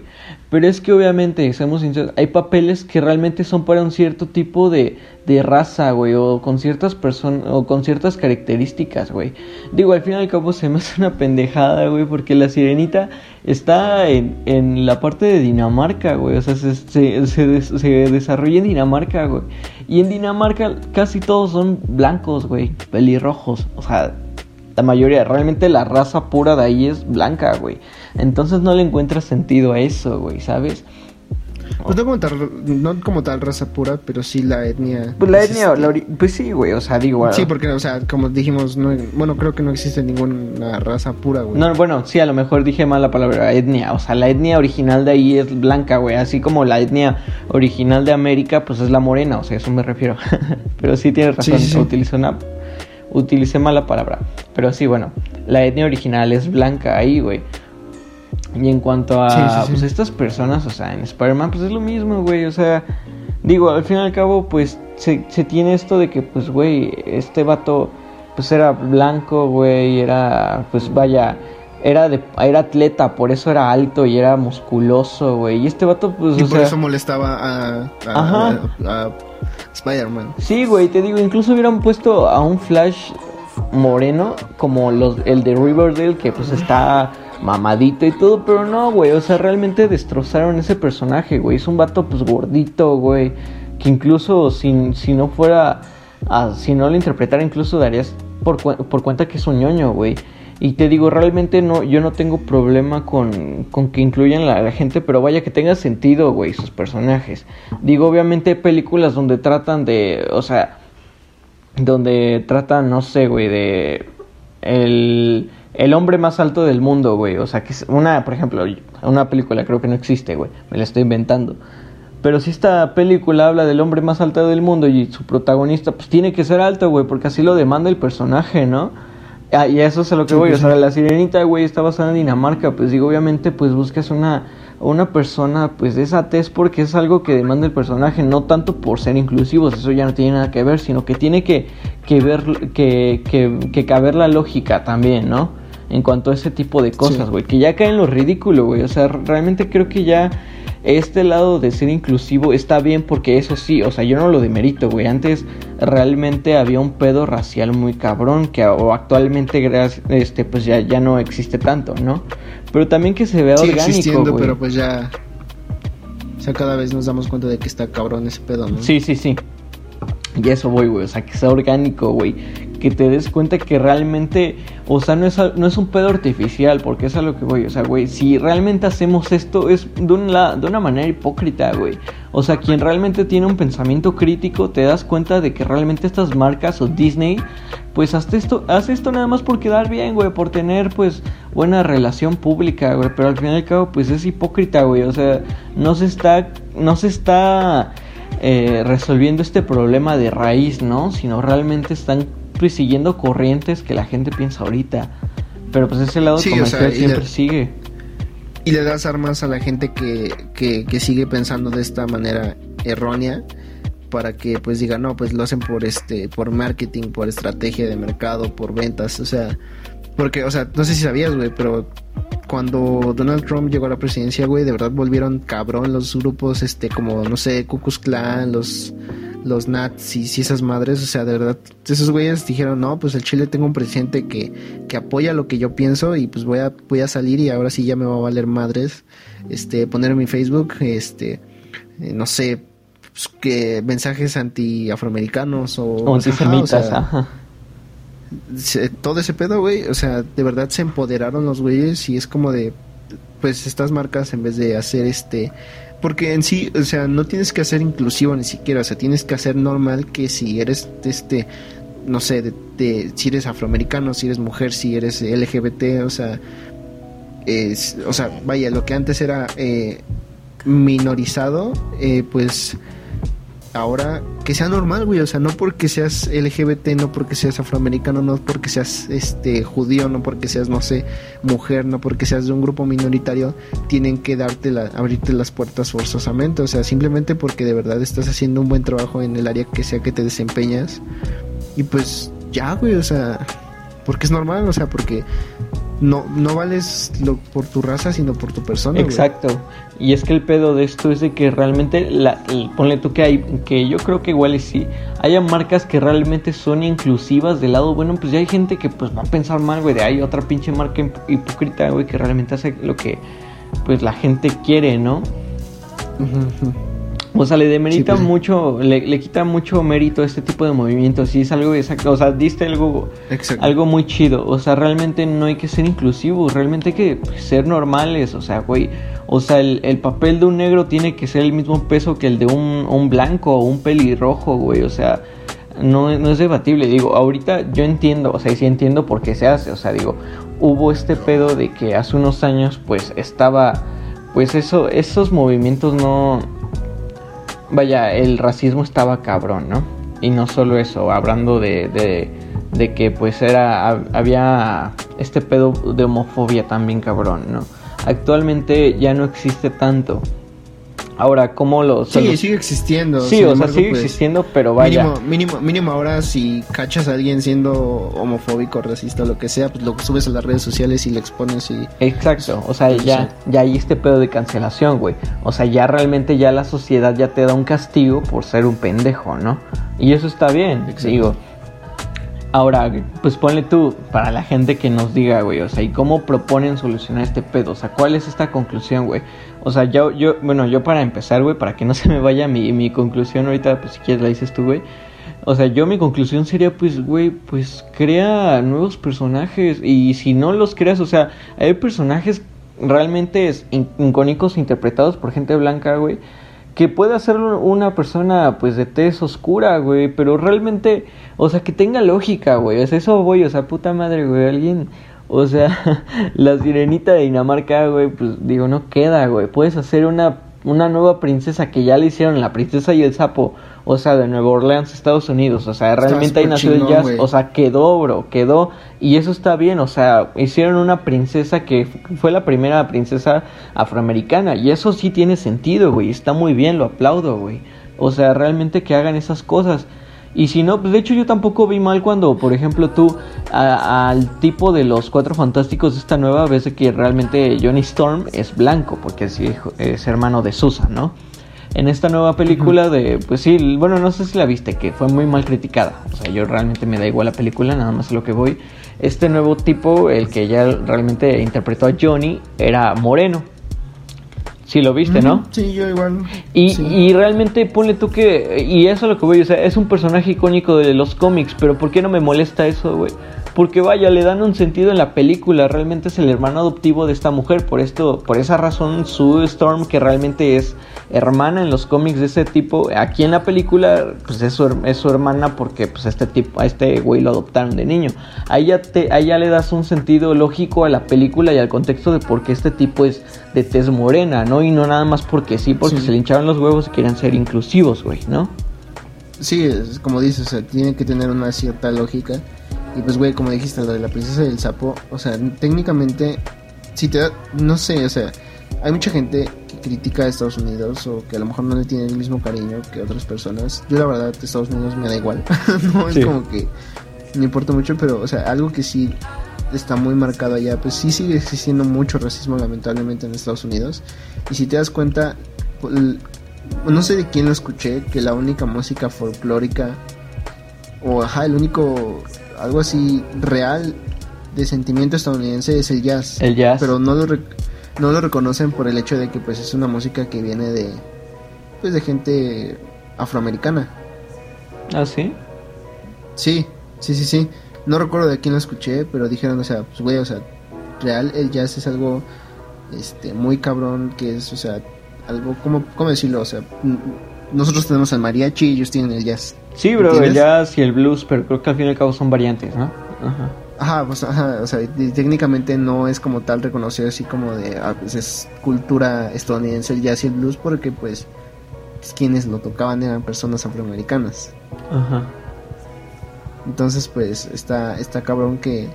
Pero es que obviamente, seamos sinceros, hay papeles que realmente son para un cierto tipo de, de raza, güey, o con ciertas personas, o con ciertas características, güey. Digo, al fin y al cabo se me hace una pendejada, güey, porque la sirenita está en, en la parte de Dinamarca, güey, o sea, se, se, se, se desarrolla en Dinamarca, güey. Y en Dinamarca casi todos son blancos, güey, pelirrojos, o sea, la mayoría, realmente la raza pura de ahí es blanca, güey. Entonces no le encuentras sentido a eso, güey, ¿sabes? Pues no como tal, no como tal raza pura, pero sí la etnia. Pues la etnia, pues sí, güey, o sea, digo. Sí, porque, o sea, como dijimos, no, bueno, creo que no existe ninguna raza pura, güey. No, bueno, sí, a lo mejor dije mal la palabra etnia, o sea, la etnia original de ahí es blanca, güey, así como la etnia original de América, pues es la morena, o sea, eso me refiero. [laughs] pero sí tienes razón, sí, una utilicé mal la palabra. Pero sí, bueno, la etnia original es blanca ahí, güey. Y en cuanto a pues estas personas, o sea, en Spider-Man, pues es lo mismo, güey. O sea, digo, al fin y al cabo, pues se, se tiene esto de que, pues, güey, este vato, pues era blanco, güey, era, pues vaya, era de, era atleta, por eso era alto y era musculoso, güey. Y este vato, pues. Y por eso molestaba a, a, a Spider-Man. Sí, güey, te digo, incluso hubieran puesto a un Flash moreno como los, el de Riverdale, que pues está mamadito y todo, pero no, güey, o sea, realmente destrozaron ese personaje, güey. Es un vato pues gordito, güey, que incluso si, si no fuera, si no lo interpretara, incluso darías por, por cuenta que es un ñoño, güey. Y te digo, realmente no, yo no tengo problema con, con que incluyan la, la gente, pero vaya que tenga sentido, güey, sus personajes. Digo, obviamente hay películas donde tratan de, o sea, donde tratan, no sé, güey, de el, el hombre más alto del mundo, güey. O sea, que es una, por ejemplo, una película creo que no existe, güey, me la estoy inventando. Pero si esta película habla del hombre más alto del mundo y su protagonista, pues tiene que ser alto, güey, porque así lo demanda el personaje, ¿no? Ah, y eso es a lo que voy, o sea, la sirenita, güey, está basada en Dinamarca, pues digo, obviamente, pues buscas una, una persona, pues de esa tez porque es algo que demanda el personaje, no tanto por ser inclusivos, eso ya no tiene nada que ver, sino que tiene que, que ver, que, que, que caber la lógica también, ¿no? En cuanto a ese tipo de cosas, güey, que ya caen lo ridículo, güey, o sea, realmente creo que ya este lado de ser inclusivo está bien porque eso sí, o sea, yo no lo demerito, güey. Antes realmente había un pedo racial muy cabrón que o actualmente este pues ya, ya no existe tanto, ¿no? Pero también que se vea Sigue orgánico, existiendo, güey. pero pues ya... O sea, cada vez nos damos cuenta de que está cabrón ese pedo, ¿no? Sí, sí, sí. Y eso voy, güey. O sea, que sea orgánico, güey. Que te des cuenta que realmente, o sea, no es, no es un pedo artificial, porque es a lo que voy. O sea, güey, si realmente hacemos esto es de una, de una manera hipócrita, güey. O sea, quien realmente tiene un pensamiento crítico, te das cuenta de que realmente estas marcas o Disney, pues hace esto, hace esto nada más por quedar bien, güey, por tener, pues, buena relación pública, güey. Pero al fin y al cabo, pues es hipócrita, güey. O sea, no se está, no se está eh, resolviendo este problema de raíz, ¿no? Sino realmente están pues, siguiendo corrientes que la gente piensa ahorita. Pero pues ese lado Sí, o comercial sea, y siempre le- sigue. Y le das armas a la gente que, que, que sigue pensando de esta manera errónea para que pues diga no pues lo hacen por este por marketing por estrategia de mercado por ventas o sea porque o sea no sé si sabías güey pero cuando Donald Trump llegó a la presidencia güey de verdad volvieron cabrón los grupos este como no sé Ku Klux Klan los los nazis y esas madres o sea de verdad esos güeyes dijeron no pues el Chile tengo un presidente que que apoya lo que yo pienso y pues voy a voy a salir y ahora sí ya me va a valer madres este poner en mi Facebook este eh, no sé pues, que mensajes anti afroamericanos o, O ajá, antisemitas, o sea, ajá. Todo ese pedo, güey, o sea, de verdad se empoderaron los güeyes y es como de, pues estas marcas en vez de hacer este, porque en sí, o sea, no tienes que hacer inclusivo ni siquiera, o sea, tienes que hacer normal que si eres este, no sé, de- si eres afroamericano, si eres mujer, si eres LGBT, o sea, es, o sea, vaya, lo que antes era eh, minorizado, eh, pues ahora que sea normal, güey, o sea, no porque seas LGBT, no porque seas afroamericano, no porque seas este judío, no porque seas no sé, mujer, no porque seas de un grupo minoritario, tienen que darte la, abrirte las puertas forzosamente, o sea, simplemente porque de verdad estás haciendo un buen trabajo en el área que sea que te desempeñas. Y pues ya, güey, o sea, porque es normal, o sea, porque no no vales lo, por tu raza, sino por tu persona, güey. Exacto. Y es que el pedo de esto es de que realmente, la, el- ponle tú que hay, que yo creo que igual y sí, haya marcas que realmente son inclusivas del lado bueno, pues ya hay gente que pues va a pensar mal, güey, de hay otra pinche marca hip- hipócrita, güey, que realmente hace lo que pues la gente quiere, ¿no? O sea, le demerita Sí, pues, mucho, le, le quita mucho mérito a este tipo de movimientos. Y es algo exacto, o sea, diste algo, Exacto. algo muy chido. O sea, realmente no hay que ser inclusivos, realmente hay que ser normales. O sea, güey, o sea, el, el papel de un negro tiene que ser el mismo peso que el de un, un blanco o un pelirrojo, güey. O sea, no, no es debatible. Digo, ahorita yo entiendo, o sea, y sí entiendo por qué se hace. O sea, digo, hubo este pedo de que hace unos años, pues estaba, pues eso, esos movimientos no vaya, el racismo estaba cabrón, ¿no? Y no solo eso, hablando de, de, de que pues era, hab- había este pedo de homofobia también cabrón, ¿no? Actualmente ya no existe tanto. Ahora, ¿cómo lo...? se Sí, sigue existiendo. Sí, o sea, sigue pues, existiendo, pero vaya... Mínimo, mínimo, mínimo ahora si cachas a alguien siendo homofóbico, racista o lo que sea, pues lo subes a las redes sociales y lo expones y... Exacto, o sea, Sí. ya, ya hay este pedo de cancelación, güey. O sea, ya realmente ya la sociedad ya te da un castigo por ser un pendejo, ¿no? Y eso está bien, Exacto. digo. Ahora, pues ponle tú, para la gente que nos diga, güey, o sea, ¿y cómo proponen solucionar este pedo? O sea, ¿cuál es esta conclusión, güey? O sea, yo, yo, bueno, yo para empezar, güey, para que no [laughs] se me vaya mi, mi conclusión ahorita, pues si quieres la dices tú, güey. O sea, yo mi conclusión sería, pues, güey, pues crea nuevos personajes. Y si no los creas, o sea, hay personajes realmente icónicos interpretados por gente blanca, güey. Que puede hacerlo una persona, pues, de tez oscura, güey. Pero realmente, o sea, que tenga lógica, güey. O sea, eso voy, o sea, puta madre, güey. Alguien, o sea, [laughs] la sirenita de Dinamarca, güey, pues, digo, no queda, güey. Puedes hacer una, una nueva princesa que ya le hicieron, la princesa y el sapo o sea, de Nueva Orleans, Estados Unidos, o sea, realmente ahí nació el jazz, o sea, quedó, bro, quedó, y eso está bien, o sea, hicieron una princesa que fue la primera princesa afroamericana, y eso sí tiene sentido, güey, está muy bien, lo aplaudo, güey, o sea, realmente que hagan esas cosas. Y si no, pues de hecho yo tampoco vi mal cuando, por ejemplo, tú al tipo de los cuatro fantásticos de esta nueva ves que realmente Johnny Storm es blanco, porque es, hijo, es hermano de Susan, ¿no? En esta nueva película de, pues sí, bueno, no sé si la viste, que fue muy mal criticada. O sea, yo realmente me da igual la película, nada más a lo que voy. Este nuevo tipo, el que ya realmente interpretó a Johnny, era moreno. Sí, lo viste, ¿no? Sí, yo igual. Y, y realmente ponle tú que. Y eso es lo que voy, o sea, es un personaje icónico de los cómics, pero ¿por qué no me molesta eso, güey? Porque vaya, le dan un sentido en la película, realmente es el hermano adoptivo de esta mujer, por esto, por esa razón, Sue Storm, que realmente es hermana en los cómics de ese tipo, aquí en la película, pues es su, es su hermana porque pues este tipo, a este güey lo adoptaron de niño. Ahí ya, te, le das un sentido lógico a la película y al contexto de por qué este tipo es de tez morena, ¿no? Y no nada más porque sí, porque se le hinchaban los huevos y querían ser inclusivos, güey, ¿no? Sí, es como dices, o sea, tiene que tener una cierta lógica. Y pues, güey, como dijiste, lo de la princesa del sapo, o sea, técnicamente, si te da, no sé, o sea, hay mucha gente que critica a Estados Unidos o que a lo mejor no le tiene el mismo cariño que otras personas. Yo la verdad, Estados Unidos me da igual. [laughs] no es como que me importa mucho, pero, o sea, algo que sí está muy marcado allá, pues sí sigue existiendo mucho racismo lamentablemente en Estados Unidos. Y si te das cuenta, no sé de quién lo escuché, que la única música folclórica, o ajá, el único algo así real de sentimiento estadounidense es el jazz. El jazz. Pero no lo, no lo reconocen por el hecho de que pues es una música que viene de pues de gente afroamericana. ¿Ah, sí? Sí, sí, sí, sí. No recuerdo de quién lo escuché, pero dijeron, o sea, pues güey, o sea, real el jazz es algo este muy cabrón que es, o sea, algo como cómo decirlo, o sea, nosotros tenemos al mariachi y ellos tienen el jazz. Sí, bro, el jazz y el blues, pero creo que al fin y al cabo son variantes, ¿no? Ajá. Ajá, pues, ajá, o sea, técnicamente no es como tal reconocido así como de, ah, pues es cultura estadounidense el jazz y el blues porque pues, pues quienes lo tocaban eran personas afroamericanas. Ajá. Entonces, pues, está, está cabrón que,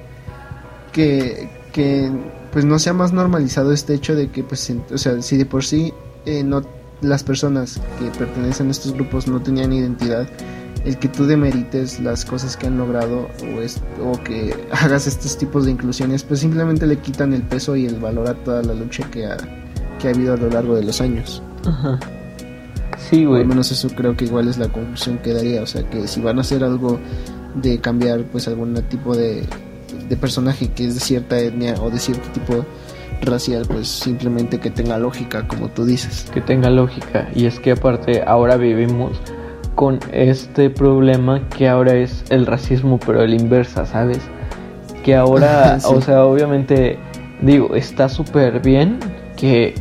que, que, pues no sea más normalizado este hecho de que, pues, o sea, si de por sí eh, no, las personas que pertenecen a estos grupos no tenían identidad, el que tú demerites las cosas que han logrado o, es, o que [laughs] hagas estos tipos de inclusiones, pues simplemente le quitan el peso y el valor a toda la lucha que ha, que ha habido a lo largo de los años. Ajá. Sí, güey. Al menos eso creo que igual es la conclusión que daría. O sea, que si van a hacer algo de cambiar, pues algún tipo de, de personaje que es de cierta etnia o de cierto tipo racial, pues simplemente que tenga lógica, como tú dices. Que tenga lógica. Y es que aparte ahora vivimos con este problema que ahora es el racismo, pero el inversa, ¿sabes? Que ahora, [laughs] o sea, obviamente, digo, está súper bien que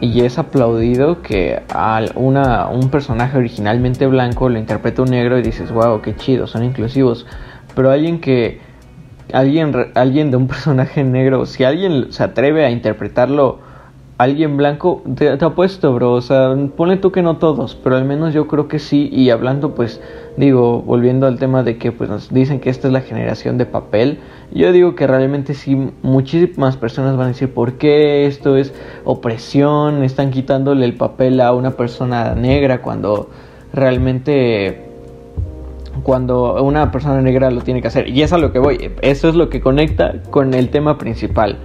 y es aplaudido que al una, un personaje originalmente blanco lo interpreta un negro y dices, wow, qué chido, son inclusivos. Pero alguien que, alguien, alguien de un [laughs] personaje negro, si alguien se atreve a interpretarlo alguien blanco, te, apuesto, bro. O sea, pone tú que no todos, pero al menos yo creo que sí. Y hablando, pues, digo, volviendo al tema de que pues nos dicen que esta es la generación de papel, yo digo que realmente sí, muchísimas personas van a decir, ¿por qué esto es opresión? Están quitándole el papel a una persona negra cuando realmente cuando una persona negra lo tiene que hacer. Y es a lo que voy. Eso es lo que conecta con el tema principal.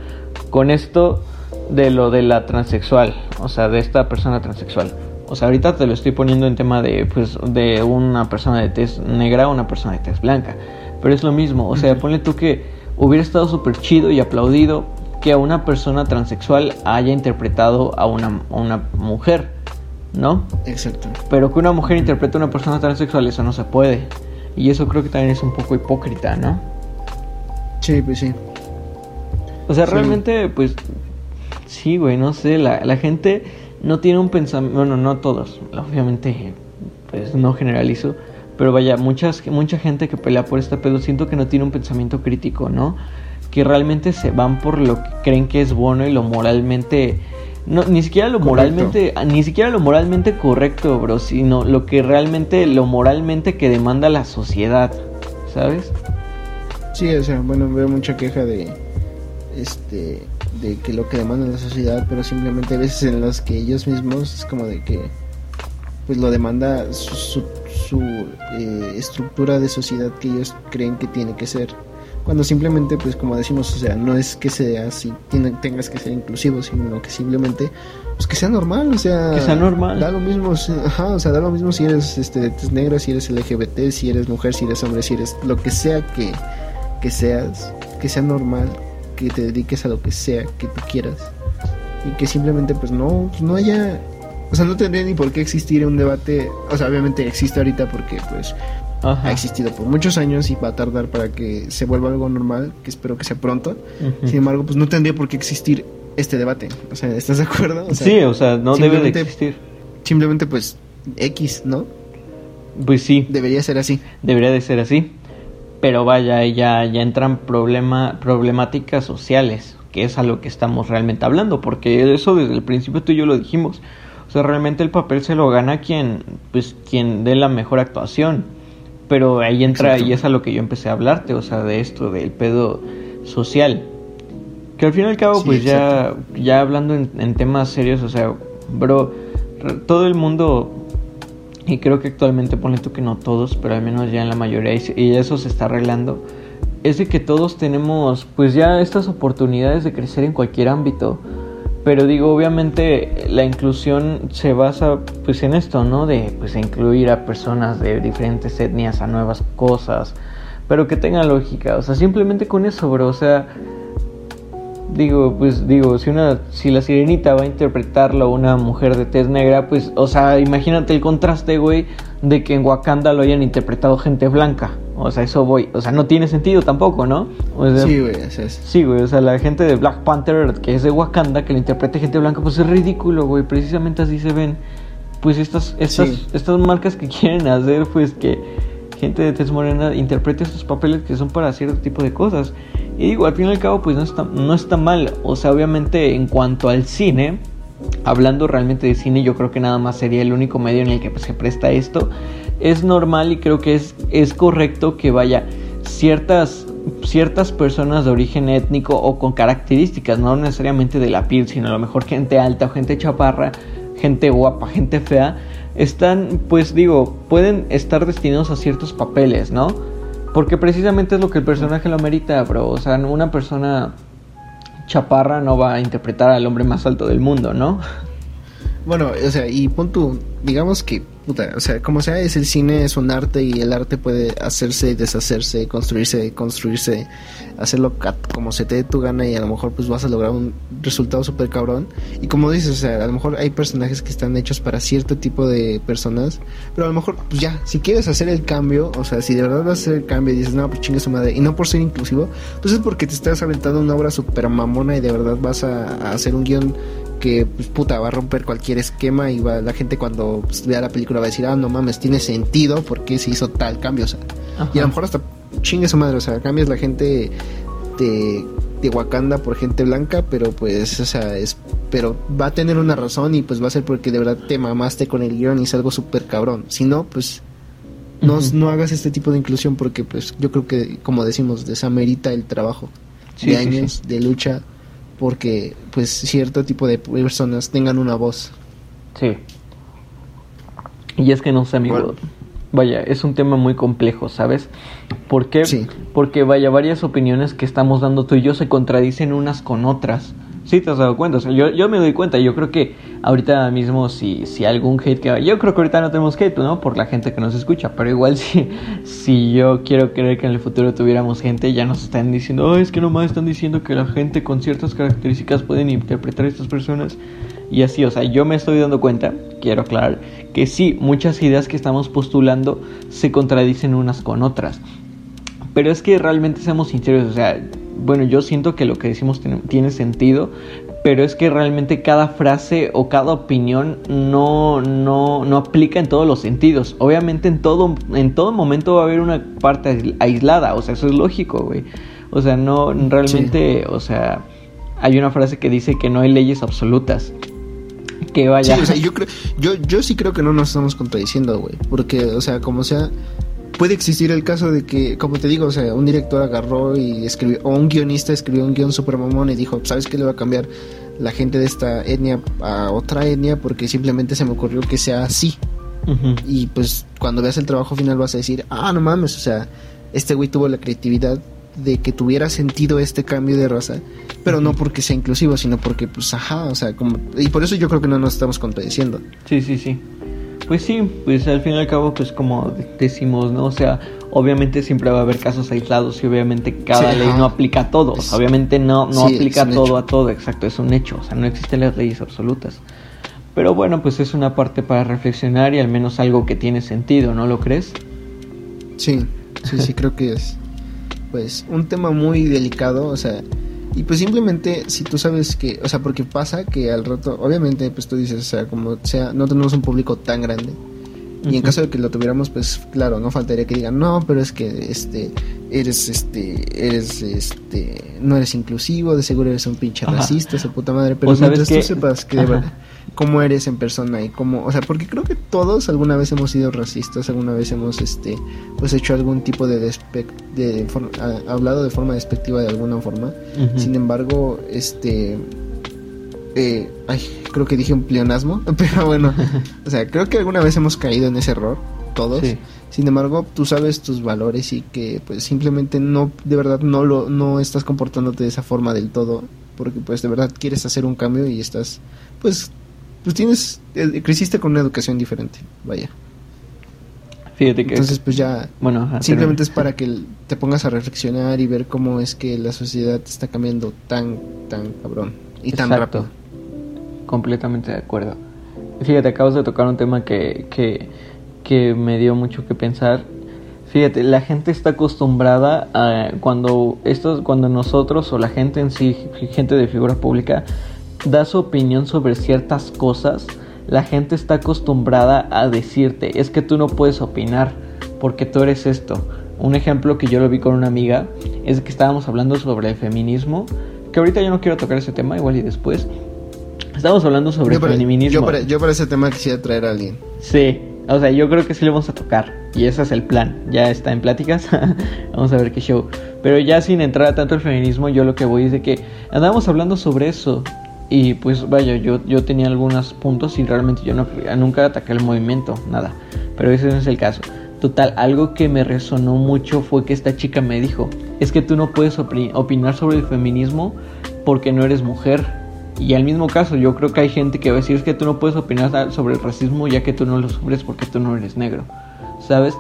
Con esto de lo de la transexual, o sea, de esta persona transexual. O sea, ahorita te lo estoy poniendo en tema de, pues, de una persona de tez negra o una persona de tez blanca. Pero es lo mismo, o sea, ponle tú que hubiera estado súper chido y aplaudido que a una persona transexual haya interpretado a una, una mujer, ¿no? Exacto. Pero que una mujer interprete a una persona transexual, eso no se puede. Y eso creo que también es un poco hipócrita, ¿no? Sí, pues sí. O sea, realmente, pues Sí, güey, no sé, la, la gente no tiene un pensamiento, bueno, no todos, obviamente, pues no generalizo, pero vaya, muchas, mucha gente que pelea por este pedo siento que no tiene un pensamiento crítico, ¿no? Que realmente se van por lo que creen que es bueno y lo moralmente no, ni siquiera lo moralmente, ni siquiera lo moralmente correcto, bro, sino lo que realmente, lo moralmente que demanda la sociedad, ¿sabes? Sí, o sea, bueno, veo mucha queja de, este, de que lo que demanda la sociedad, pero simplemente a veces en las que ellos mismos es como de que, pues lo demanda su, su, eh, estructura de sociedad que ellos creen que tiene que ser. Cuando simplemente pues como decimos o sea no es que sea así tengas que ser inclusivo sino que simplemente pues que sea normal o sea que sea normal. da lo mismo ajá, o sea da lo mismo si eres este de tez negra si eres LGBT si eres mujer si eres hombre si eres lo que sea que que seas que sea normal que te dediques a lo que sea que tú quieras y que simplemente pues no pues, no haya o sea no tendría ni por qué existir un debate o sea obviamente existe ahorita porque pues ha existido por muchos años y va a tardar para que se vuelva algo normal, que espero que sea pronto. Sin embargo, pues no tendría por qué existir este debate. O sea, ¿estás de acuerdo? sí, o sea, no debe de existir. Simplemente, pues, X, ¿no? Pues sí. Debería ser así. Debería de ser así. Pero vaya, ya, ya entran problema, problemáticas sociales, que es a lo que estamos realmente hablando, porque eso desde el principio tú y yo lo dijimos. O sea, realmente el papel se lo gana quien, pues, quien dé la mejor actuación pero ahí entra y es a lo que yo empecé a hablarte, o sea, de esto, del pedo social. Que al fin y al cabo, pues ya, ya hablando en, temas serios, o sea, bro, todo el mundo, y creo que actualmente pone tú que no todos, pero al menos ya en la mayoría, y eso se está arreglando, es de que todos tenemos pues ya estas oportunidades de crecer en cualquier ámbito. Pero digo, obviamente la inclusión se basa pues en esto, ¿no? De pues incluir a personas de diferentes etnias a nuevas cosas, pero que tengan lógica, o sea, simplemente con eso, bro, o sea, digo, pues digo, si una si la sirenita va a interpretarlo una mujer de tez negra, pues o sea, imagínate el contraste, güey, de que en Wakanda lo hayan interpretado gente blanca. O sea, eso voy. O sea, no tiene sentido tampoco, ¿no? sí, güey, Sí, güey. O sea, la gente de Black Panther, que es de Wakanda, que le interprete gente blanca, pues es ridículo, güey. Precisamente así se ven. Pues estas, estas, estas marcas que [laughs] quieren hacer, pues que gente de tez morena interprete estos papeles que son para cierto tipo de cosas. Y digo, al fin y al cabo, pues no está, no está mal. O sea, obviamente, en cuanto al cine, hablando realmente de cine, yo creo que nada más sería el único medio en el que pues, se presta esto es normal y creo que es, es correcto que vaya ciertas, ciertas personas de origen étnico o con características, no necesariamente de la piel, sino a lo mejor gente alta o gente chaparra, gente guapa, gente fea, están, pues digo, pueden estar destinados a ciertos papeles, ¿no? Porque precisamente es lo que el personaje lo merita, bro. O sea, una persona chaparra no va a interpretar al hombre más alto del mundo, ¿no? Bueno, o sea, y pon tu, digamos que o sea, como sea, es el cine, es un arte y el arte puede hacerse, deshacerse, construirse, construirse, hacerlo como se te dé tu gana y a lo mejor pues vas a lograr un resultado súper cabrón. Y como dices, o sea, a lo mejor hay personajes que están hechos para cierto tipo de personas, pero a lo mejor pues ya, si quieres hacer el cambio, o sea, si de verdad vas a hacer el cambio y dices, no, pues chingue su madre, y no por ser inclusivo, pues es porque te estás aventando una obra súper mamona y de verdad vas a hacer un guion que pues puta va a romper cualquier esquema y va, la gente cuando pues, vea la película va a decir, ah, no mames, tiene sentido porque se hizo tal cambio, o sea, y a lo mejor hasta chingue su madre, o sea, cambias la gente de, de Wakanda por gente blanca, pero pues, o sea, es, pero va a tener una razón y pues va a ser porque de verdad te mamaste con el guion y es algo súper cabrón, si no, pues no, no hagas este tipo de inclusión porque pues yo creo que como decimos desamerita el trabajo de años de lucha porque pues cierto tipo de personas tengan una voz. Sí. Y es que no sé, amigo. Vaya, es un tema muy complejo, ¿sabes? ¿Por qué? Sí. Porque vaya, varias opiniones que estamos dando tú y yo se contradicen unas con otras. Sí, te has dado cuenta. yo, yo me doy cuenta. Yo creo que ahorita mismo, si, si algún hate que. Yo creo que ahorita no tenemos hate, ¿no? Por la gente que nos escucha. Pero igual, [laughs] si, si yo quiero creer que en el futuro tuviéramos gente, ya nos están diciendo, oh, es que nomás están diciendo que la gente con ciertas características pueden interpretar a estas personas. Y así, o sea, yo me estoy dando cuenta, quiero aclarar, que sí, muchas ideas que estamos postulando se contradicen unas con otras. Pero es que realmente seamos sinceros, o sea, bueno, yo siento que lo que decimos tiene sentido, pero es que realmente cada frase o cada opinión no, no, no aplica en todos los sentidos. Obviamente en todo, en todo momento va a haber una parte aislada, o sea, eso es lógico, güey. O sea, no, realmente, o sea, hay una frase que dice que no hay leyes absolutas. que vaya. Sí, o sea, yo, creo, yo, yo sí creo que no nos estamos contradiciendo, güey. Porque, o sea, como sea, puede existir el caso de que, como te digo, o sea, un director agarró y escribió, o un guionista escribió un guion super mamón y dijo, ¿sabes qué le va a cambiar la gente de esta etnia a otra etnia? Porque simplemente se me ocurrió que sea así. Y pues cuando veas el trabajo final vas a decir, ah, no mames, o sea, este güey tuvo la creatividad de que tuviera sentido este cambio de raza, pero no porque sea inclusivo, sino porque, pues, ajá, o sea, como, y por eso yo creo que no nos estamos contradiciendo. Sí, sí, sí. Pues sí, pues al fin y al cabo, pues como decimos, ¿no? O sea, obviamente siempre va a haber casos aislados y obviamente cada ley no aplica a todos. obviamente no, no aplica todo a todo, exacto, es un hecho, o sea, no existen las leyes absolutas. Pero bueno, pues es una parte para reflexionar y al menos algo que tiene sentido, ¿no lo crees? Sí, sí, sí, creo que es pues un tema muy delicado, o sea, y pues simplemente si tú sabes que, o sea, porque pasa que al rato, obviamente, pues tú dices, o sea, como sea, no tenemos un público tan grande. Y en caso de que lo tuviéramos, pues claro, no faltaría que digan, no, pero es que este eres este eres este no eres inclusivo, de seguro eres un pinche racista, esa puta madre, pero mientras tú sepas que cómo eres en persona y cómo, o sea, porque creo que todos alguna vez hemos sido racistas, alguna vez hemos este pues hecho algún tipo de, de, hablado de forma despectiva de alguna forma. Sin embargo, este eh, ay, creo que dije un pleonasmo, [laughs] pero bueno, o sea, creo que alguna vez hemos caído en ese error, todos. Sin embargo, tú sabes tus valores y que pues simplemente no, de verdad no lo, no estás comportándote de esa forma del todo, porque pues de verdad quieres hacer un cambio y estás, pues, pues tienes, eh, creciste con una educación diferente, vaya. Fíjate que Entonces pues ya, bueno, simplemente es para que te pongas a reflexionar y ver cómo es que la sociedad está cambiando tan, tan cabrón y tan rápido completamente de acuerdo. Fíjate, acabas de tocar un tema que, que, que me dio mucho que pensar. Fíjate, la gente está acostumbrada a cuando estos, cuando nosotros o la gente en sí, gente de figura pública, da su opinión sobre ciertas cosas, la gente está acostumbrada a decirte, es que tú no puedes opinar porque tú eres esto. Un ejemplo que yo lo vi con una amiga es que estábamos hablando sobre el feminismo, que ahorita yo no quiero tocar ese tema, igual y después, Estamos hablando sobre yo feminismo. Yo para, ese tema quisiera traer a alguien. Sí, o sea, yo creo que sí le vamos a tocar. Y ese es el plan. Ya está en pláticas. [laughs] vamos a ver qué show. Pero ya sin entrar a tanto el feminismo, yo lo que voy es de que andábamos hablando sobre eso. Y pues vaya, yo, yo tenía algunos puntos y realmente yo no, nunca ataqué el movimiento, nada. Pero ese no es el caso. Total, algo que me resonó mucho fue que esta chica me dijo, es que tú no puedes opinar sobre el feminismo porque no eres mujer y al mismo caso, yo creo que hay gente que va a decir es que tú no puedes opinar sobre el racismo ya que tú no lo sufres porque tú no eres negro. ¿Sabes?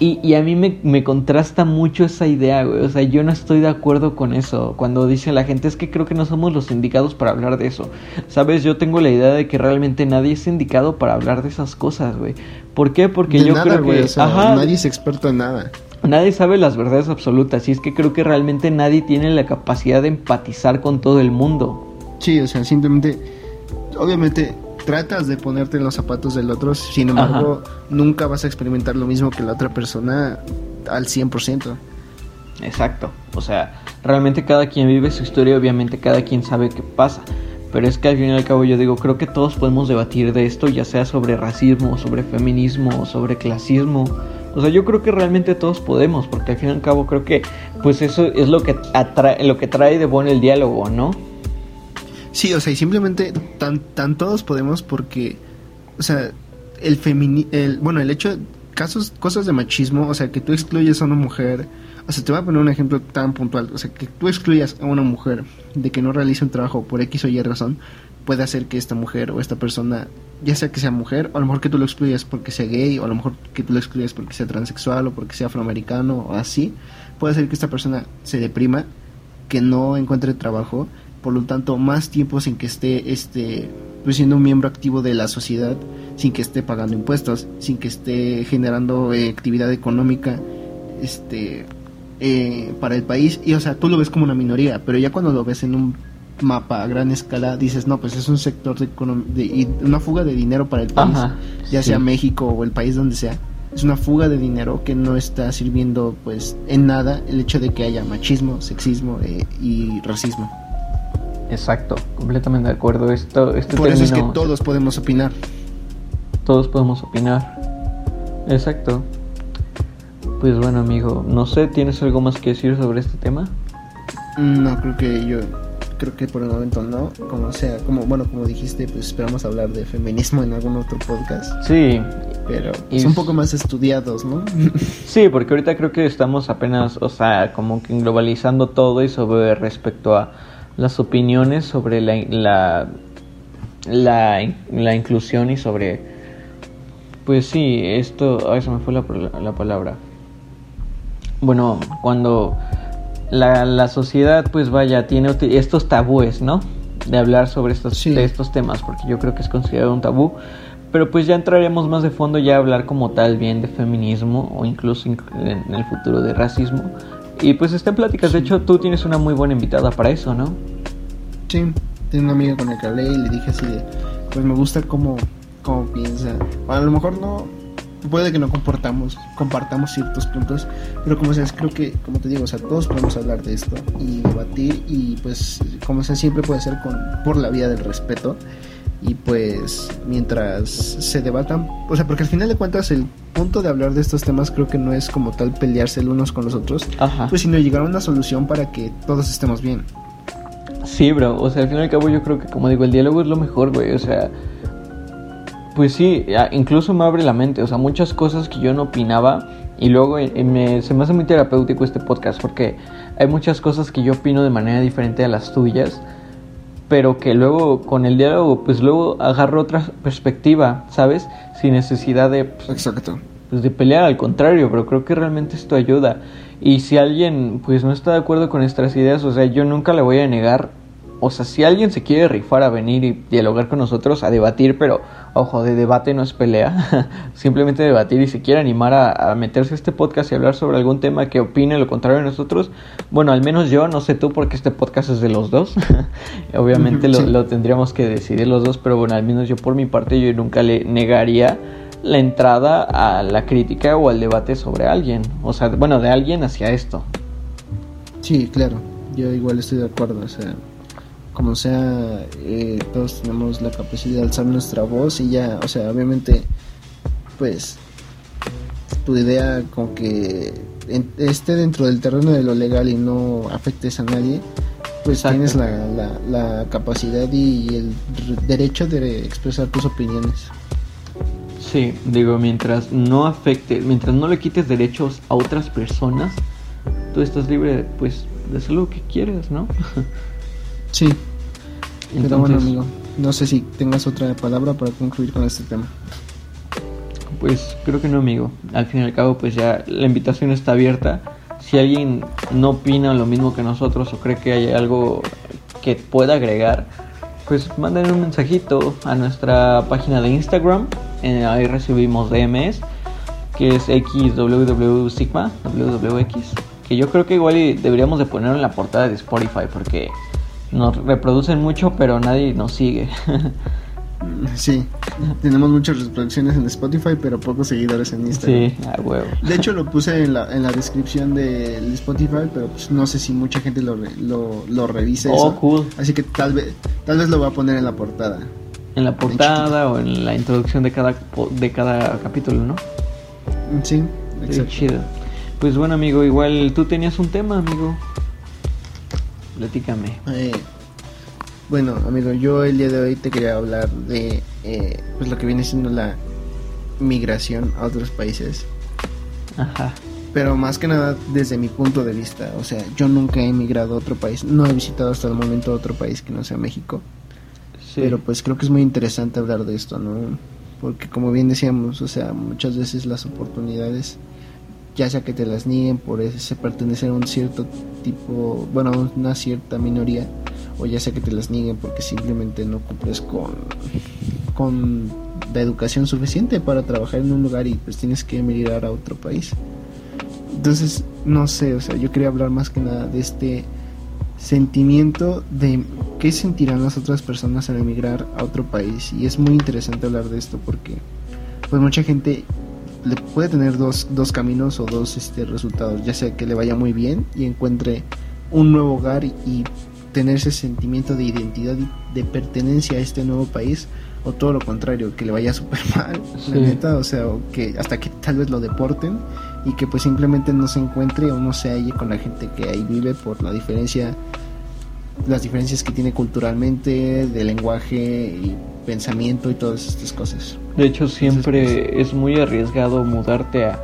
y, y, a mí me, me, contrasta mucho esa idea, güey. O sea, yo no estoy de acuerdo con eso. Cuando dice la gente, es que creo que no somos los indicados para hablar de eso. ¿Sabes? Yo tengo la idea de que realmente nadie es indicado para hablar de esas cosas, güey. ¿Por qué? Porque yo creo que. nadie es experto en nada. Nadie sabe las verdades absolutas. Y es que creo que realmente nadie tiene la capacidad de empatizar con todo el mundo. Sí, o sea, simplemente, obviamente tratas de ponerte en los zapatos del otro, sin embargo, nunca vas a experimentar lo mismo que la otra persona al 100%. Exacto, o sea, realmente cada quien vive su historia, obviamente cada quien sabe qué pasa, pero es que al fin y al cabo yo digo, creo que todos podemos debatir de esto, ya sea sobre racismo, sobre feminismo, sobre clasismo, o sea, yo creo que realmente todos podemos, porque al fin y al cabo creo que pues eso es lo que atrae, lo que trae de bueno el diálogo, ¿no? Sí, o sea, y simplemente tan, tan todos podemos porque, o sea, el femini el, bueno, el hecho, casos, cosas de machismo, o sea, que tú excluyes a una mujer, o sea, te voy a poner un ejemplo tan puntual, o sea, que tú excluyas a una mujer de que no realice un trabajo por X o Y razón, puede hacer que esta mujer o esta persona, ya sea que sea mujer, o a lo mejor que tú lo excluyas porque sea gay, o a lo mejor que tú lo excluyas porque sea transexual o porque sea afroamericano o así, puede hacer que esta persona se deprima, que no encuentre trabajo por lo tanto más tiempo sin que esté este pues siendo un miembro activo de la sociedad sin que esté pagando impuestos sin que esté generando eh, actividad económica este eh, para el país. Y o sea tú lo ves como una minoría pero ya cuando lo ves en un mapa a gran escala dices no pues es un sector de, de una fuga de dinero para el país ya sea México o el país donde sea. Es una fuga de dinero que no está sirviendo pues en nada el hecho de que haya machismo sexismo eh, y racismo Exacto, completamente de acuerdo. Esto, este Por eso es que todos podemos opinar. todos podemos opinar. Exacto. Pues bueno, amigo, no sé, ¿tienes algo más que decir sobre este tema? No, creo que yo creo que por el momento no, como sea, como bueno, como dijiste, pues esperamos hablar de feminismo en algún otro podcast, Sí, pero Y- es un poco más estudiados, ¿no? [laughs] sí, porque ahorita creo que estamos apenas, o sea, como que globalizando todo y sobre respecto a las opiniones sobre la, la, la, la inclusión y sobre, pues sí, esto, ay, se me fue la, la palabra. Bueno, cuando la, la sociedad, pues vaya, tiene estos tabúes, ¿no? De hablar sobre estos, Sí. de estos temas, porque yo creo que es considerado un tabú. Pero pues ya entraremos más de fondo ya a hablar como tal bien de feminismo o incluso inc- en el futuro de racismo. Y pues estén pláticas, de hecho tú tienes una muy buena invitada para eso, ¿no? Sí, tengo una amiga con la que hablé y le dije así de, pues me gusta cómo, cómo piensa. A lo mejor no, puede que no comportamos, compartamos ciertos puntos, pero como sea, creo que, como te digo, o sea, todos podemos hablar de esto y debatir y pues, como sea, siempre puede ser con, por la vía del respeto. Y pues mientras se debatan, o sea, porque al final de cuentas el punto de hablar de estos temas creo que no es como tal pelearse el unos con los otros, Ajá. pues sino llegar a una solución para que todos estemos bien. Sí, bro, o sea, al fin y al cabo yo creo que como digo, el diálogo es lo mejor, güey, o sea, pues sí, incluso me abre la mente, o sea, muchas cosas que yo no opinaba. Y luego eh, eh, me, se me hace muy terapéutico este podcast porque hay muchas cosas que yo opino de manera diferente a las tuyas, pero que luego con el diálogo, pues luego agarro otra perspectiva, ¿sabes? Sin necesidad de, pues, Exacto. pues de pelear, al contrario, pero creo que realmente esto ayuda. Y si alguien pues no está de acuerdo con nuestras ideas, o sea, yo nunca le voy a negar, o sea, si alguien se quiere rifar a venir y dialogar con nosotros, a debatir, pero ojo, de debate no es pelea, [laughs] simplemente debatir y si quiere animar a, a meterse a este podcast y hablar sobre algún tema que opine lo contrario de nosotros, bueno, al menos yo, no sé tú, porque este podcast es de los dos, [laughs] obviamente lo, lo tendríamos que decidir los dos, pero bueno, al menos yo por mi parte, yo nunca le negaría la entrada a la crítica o al debate sobre alguien, o sea, bueno, de alguien hacia esto. Sí, claro, yo igual estoy de acuerdo, o sea, como sea, eh, todos tenemos la capacidad de alzar nuestra voz y ya, o sea, obviamente, pues, tu idea con que en- esté dentro del terreno de lo legal y no afectes a nadie, pues Exacto. tienes la, la, la capacidad y el r- derecho de expresar tus opiniones. Sí, digo, mientras no afecte, mientras no le quites derechos a otras personas, tú estás libre, pues, de hacer lo que quieres, ¿no? [laughs] Sí, pero bueno, Entonces, amigo, no sé si tengas otra palabra para concluir con este tema. Pues creo que no, amigo. Al fin y al cabo, pues ya la invitación está abierta. Si alguien no opina lo mismo que nosotros o cree que hay algo que pueda agregar, pues manden un mensajito a nuestra página de Instagram. Eh, ahí recibimos DMs, que es xwwsigma, wwx. Que yo creo que igual deberíamos de ponerlo en la portada de Spotify porque nos reproducen mucho, pero nadie nos sigue. [laughs] Sí, tenemos muchas reproducciones en Spotify, pero pocos seguidores en Instagram. sí, a huevo. De hecho, lo puse en la, en la descripción del Spotify, pero pues no sé si mucha gente lo, lo, lo revise. Oh, eso. cool. Así que tal vez, tal vez lo voy a poner en la portada. en la portada o en la introducción de cada de cada capítulo, ¿no? Sí, exacto. chido. Pues bueno, amigo, igual tú tenías un tema, amigo. Platícame. Eh, bueno, amigo, yo el día de hoy te quería hablar de eh, pues lo que viene siendo la migración a otros países. Ajá. Pero más que nada desde mi punto de vista. O sea, yo nunca he emigrado a otro país. No he visitado hasta el momento otro país que no sea México. Sí. Pero pues creo que es muy interesante hablar de esto, ¿no? Porque como bien decíamos, o sea, muchas veces las oportunidades, ya sea que te las nieguen por ese pertenecer a un cierto tipo, bueno, a una cierta minoría, o ya sea que te las nieguen porque simplemente no cumples con, con la educación suficiente para trabajar en un lugar y pues tienes que emigrar a otro país. Entonces, no sé, o sea, yo quería hablar más que nada de este sentimiento de qué sentirán las otras personas al emigrar a otro país y es muy interesante hablar de esto porque pues mucha gente le puede tener dos, dos caminos o dos este, resultados ya sea que le vaya muy bien y encuentre un nuevo hogar y, y tener ese sentimiento de identidad y de pertenencia a este nuevo país o todo lo contrario, que le vaya [laughs] súper mal, la neta, o sea, o que hasta que tal vez lo deporten y que pues simplemente no se encuentre o no se halle con la gente que ahí vive por la diferencia las diferencias que tiene culturalmente, de lenguaje y pensamiento y todas estas cosas. De hecho, siempre pues, es muy arriesgado mudarte a,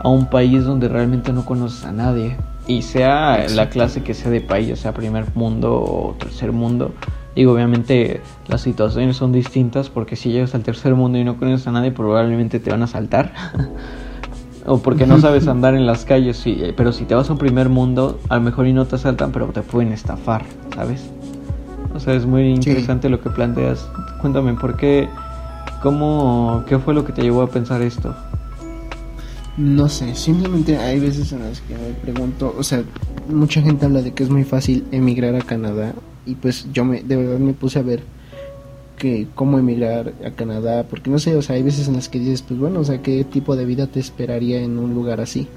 a, un país donde realmente no conoces a nadie. Y sea la clase que sea de país, sea primer mundo o tercer mundo. Digo, obviamente las situaciones son distintas porque si llegas al tercer mundo y no conoces a nadie, probablemente te van a saltar. [laughs] o porque no sabes [laughs] andar en las calles, eh, pero si te vas a un primer mundo, a lo mejor y no te asaltan, pero te pueden estafar, ¿sabes? O sea, es muy interesante lo que planteas. Cuéntame, ¿por qué? ¿Cómo? ¿Qué fue lo que te llevó a pensar esto? No sé, simplemente hay veces en las que me pregunto, o sea, mucha gente habla de que es muy fácil emigrar a Canadá y pues yo me, de verdad me puse a ver que cómo emigrar a Canadá, porque no sé, o sea, hay veces en las que dices, pues bueno, o sea, qué tipo de vida te esperaría en un lugar así.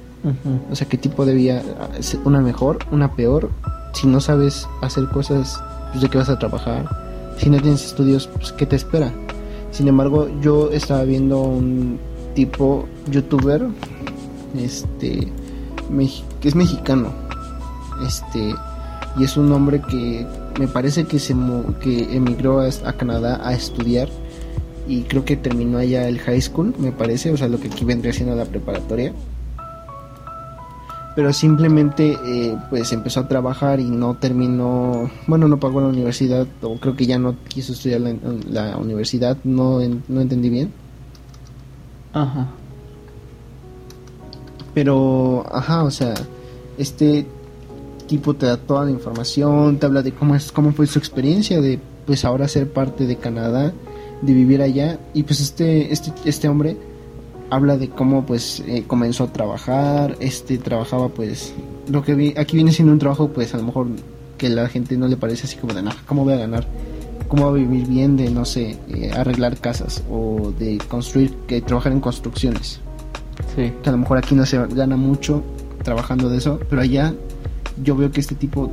O sea, qué tipo de vida, una mejor, una peor, si no sabes hacer cosas, pues de qué vas a trabajar, si no tienes estudios, pues qué te espera. Sin embargo, yo estaba viendo un tipo youtuber, este, que es mexicano, este, y es un hombre que me parece que se que emigró a, Canadá a estudiar y creo que terminó allá el high school, me parece, o sea, lo que aquí vendría siendo la preparatoria. Pero simplemente eh, pues empezó a trabajar y no terminó, bueno, no pagó la universidad o creo que ya no quiso estudiar la, la universidad, no, no entendí bien. Ajá. Pero, ajá, o sea, este tipo te da toda la información, te habla de cómo es cómo fue su experiencia de pues ahora ser parte de Canadá, de vivir allá y pues este este este hombre habla de cómo pues eh, comenzó a trabajar, este trabajaba pues lo que vi, aquí viene siendo un trabajo pues a lo mejor que la gente no le parece así como de nada, ¿cómo voy a ganar? ¿Cómo va a vivir bien de no sé, eh, arreglar casas o de construir, que trabajar en construcciones? Sí. Que a lo mejor aquí no se gana mucho trabajando de eso, pero allá yo veo que este tipo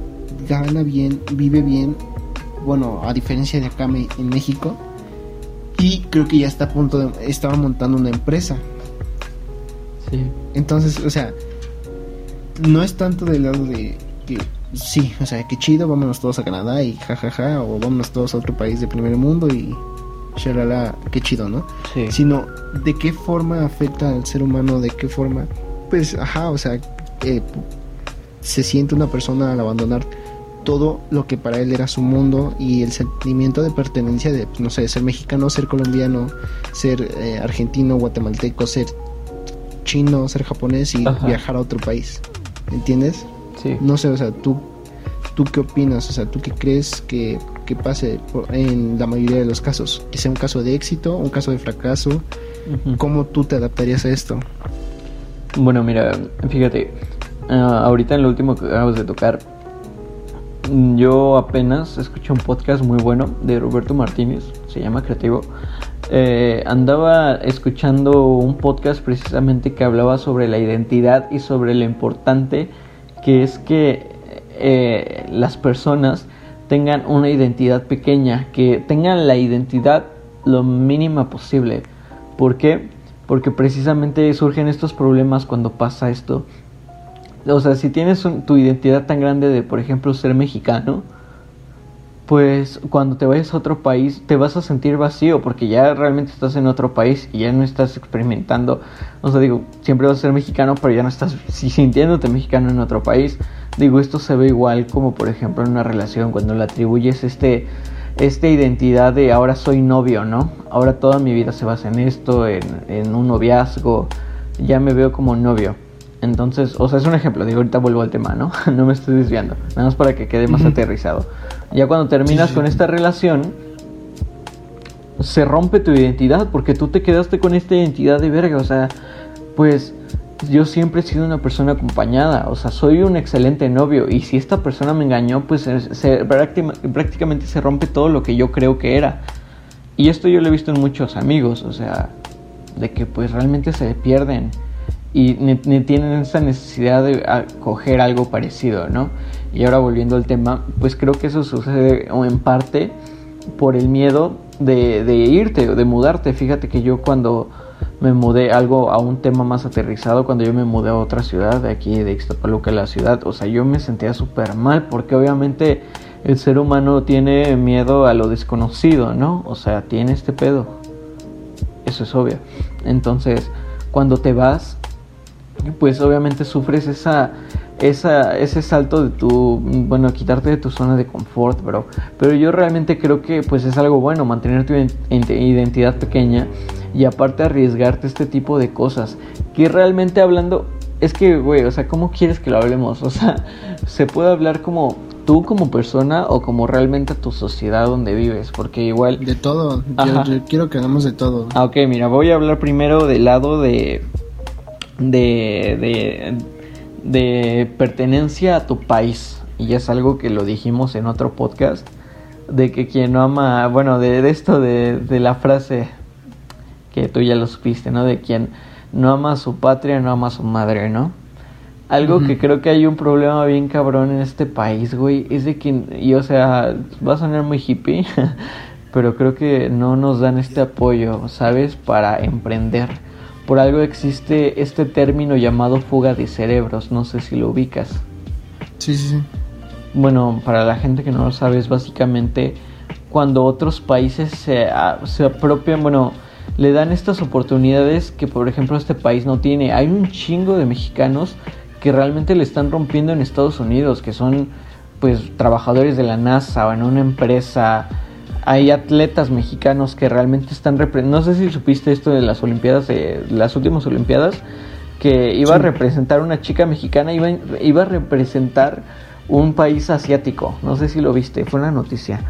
gana bien, vive bien, bueno, a diferencia de acá en México, y creo que ya está a punto de, estaba montando una empresa. Sí. Entonces, o sea, no es tanto del lado de que sí, o sea, que chido, vámonos todos a Canadá y jajaja, o vámonos todos a otro país de primer mundo y shalala, qué chido, ¿no? Sí. Sino de qué forma afecta al ser humano, de qué forma, pues, ajá, o sea, eh, se siente una persona al abandonar todo lo que para él era su mundo y el sentimiento de pertenencia de, no sé, ser mexicano, ser colombiano, ser eh, argentino, guatemalteco, ser chino, ser japonés y viajar a otro país. ¿Entiendes? Sí. No sé, o sea, tú, tú qué opinas, o sea, tú qué crees que, que pase en la mayoría de los casos, que sea un caso de éxito, un caso de fracaso, ¿cómo tú te adaptarías a esto? Bueno, mira, fíjate, Ah, ahorita en lo último que acabamos de tocar, yo apenas escuché un podcast muy bueno de Roberto Martínez, se llama Creativo. Eh, andaba escuchando un podcast precisamente que hablaba sobre la identidad y sobre lo importante que es que eh, las personas tengan una identidad pequeña, que tengan la identidad lo mínima posible. ¿Por qué? Porque precisamente surgen estos problemas cuando pasa esto o sea, si tienes tu identidad tan grande de, por ejemplo, ser mexicano, pues cuando te vayas a otro país te vas a sentir vacío porque ya realmente estás en otro país y ya no estás experimentando. O sea, digo, siempre vas a ser mexicano, pero ya no estás sintiéndote mexicano en otro país. Digo, esto se ve igual como, por ejemplo, en una relación cuando le atribuyes este esta identidad de ahora soy novio, ¿no? Ahora toda mi vida se basa en esto, en, en un noviazgo, ya me veo como novio. Entonces, o sea, es un ejemplo, digo, ahorita vuelvo al tema, ¿no? [laughs] no me estoy desviando, nada más para que quede más aterrizado. Ya cuando terminas con esta relación, se rompe tu identidad porque tú te quedaste con esta identidad de verga, o sea, pues yo siempre he sido una persona acompañada, o sea, soy un excelente novio y si esta persona me engañó, pues se, prácticamente se rompe todo lo que yo creo que era. Y esto yo lo he visto en muchos amigos, o sea, de que pues realmente se pierden y ni, tienen esa necesidad de coger algo parecido, ¿no? Y ahora volviendo al tema, pues creo que eso sucede en parte por el miedo de, de irte o de mudarte. Fíjate que yo cuando me mudé algo a un tema más aterrizado cuando yo me mudé a otra ciudad de aquí de Ixtapaluca la ciudad o sea yo me sentía súper mal porque obviamente el ser humano tiene miedo a lo desconocido no o sea tiene este pedo eso es obvio entonces cuando te vas pues obviamente sufres esa esa, ese salto de tu, bueno, quitarte de tu zona de confort, bro. Pero yo realmente creo que pues es algo bueno mantener tu identidad pequeña y aparte arriesgarte este tipo de cosas. Que realmente hablando, es que, güey, o sea, ¿cómo quieres que lo hablemos? [laughs] O sea, se puede hablar como tú como persona o como realmente tu sociedad donde vives, porque igual... De todo, yo, quiero que hagamos de todo. Ah, ok, mira, voy a hablar primero del lado de... de... de de pertenencia a tu país. Y es algo que lo dijimos en otro podcast. De que quien no ama, bueno, de, esto de, de, la frase que tú ya lo supiste, ¿no? De quien no ama a su patria, no ama a su madre, ¿no? Algo que creo que hay un problema bien cabrón en este país, güey, es de que, y o sea, va a sonar muy hippie, [laughs] pero creo que no nos dan este apoyo, ¿sabes? Para emprender por algo existe este término llamado fuga de cerebros, no sé si lo ubicas. Sí, sí, sí. Bueno, para la gente que no lo sabe, es básicamente cuando otros países se, se apropian, bueno, le dan estas oportunidades que por ejemplo este país no tiene. Hay un chingo de mexicanos que realmente le están rompiendo en Estados Unidos, que son pues trabajadores de la NASA o en una empresa hay atletas mexicanos que realmente están no sé si supiste esto de las olimpiadas de las últimas olimpiadas que iba a representar una chica mexicana iba, iba a representar un país asiático no sé si lo viste fue una noticia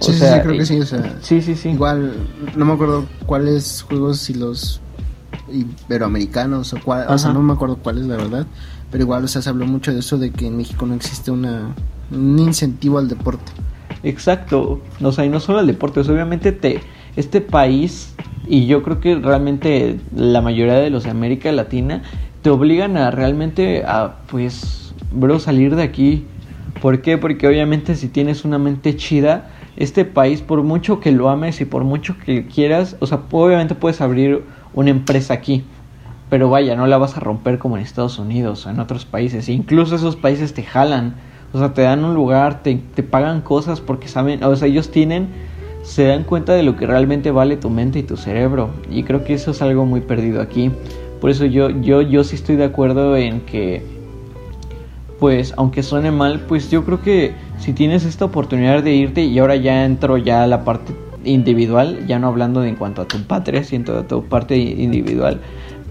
sí, sí, creo que sí, sí, sí, sí. Igual, no me acuerdo cuáles juegos, si los iberoamericanos o cuál, o sea, no me acuerdo cuáles, la verdad. Pero igual, o sea, se habló mucho de eso, de que en México no existe una, un incentivo al deporte. Exacto, o sea, y no solo al deporte, obviamente te, este país, y yo creo que realmente la mayoría de los de América Latina, te obligan a realmente a, pues, bro, salir de aquí. ¿Por qué? Porque obviamente si tienes una mente chida, este país, por mucho que lo ames y por mucho que quieras, o sea, obviamente puedes abrir una empresa aquí. Pero vaya, no la vas a romper como en Estados Unidos o en otros países. Incluso esos países te jalan o sea, te dan un lugar, te, te pagan cosas porque saben, o sea, ellos tienen, se dan cuenta de lo que realmente vale tu mente y tu cerebro. Y creo que eso es algo muy perdido aquí. Por eso yo, yo, yo sí estoy de acuerdo en que, pues, aunque suene mal, pues yo creo que si tienes esta oportunidad de irte, y ahora ya entro ya a la parte individual, ya no hablando de en cuanto a tu patria, sino a tu parte individual.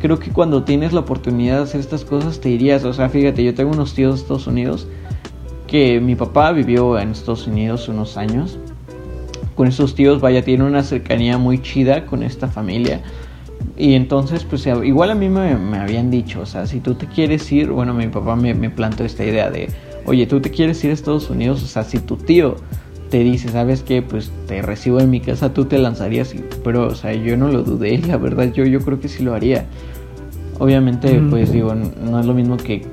Creo que cuando tienes la oportunidad de hacer estas cosas te irías, o sea, fíjate, yo tengo unos tíos de Estados Unidos que mi papá vivió en Estados Unidos unos años. Con esos tíos, vaya, tiene una cercanía muy chida con esta familia. Y entonces, pues igual a mí me, habían dicho, o sea, si tú te quieres ir, bueno, mi papá me, me plantó esta idea de, oye, tú te quieres ir a Estados Unidos, o sea, si tu tío te dice, ¿sabes qué? Pues te recibo en mi casa, tú te lanzarías, pero, o sea, yo no lo dudé, [laughs] la verdad, yo, yo creo que sí lo haría. Obviamente, pues digo, no es lo mismo que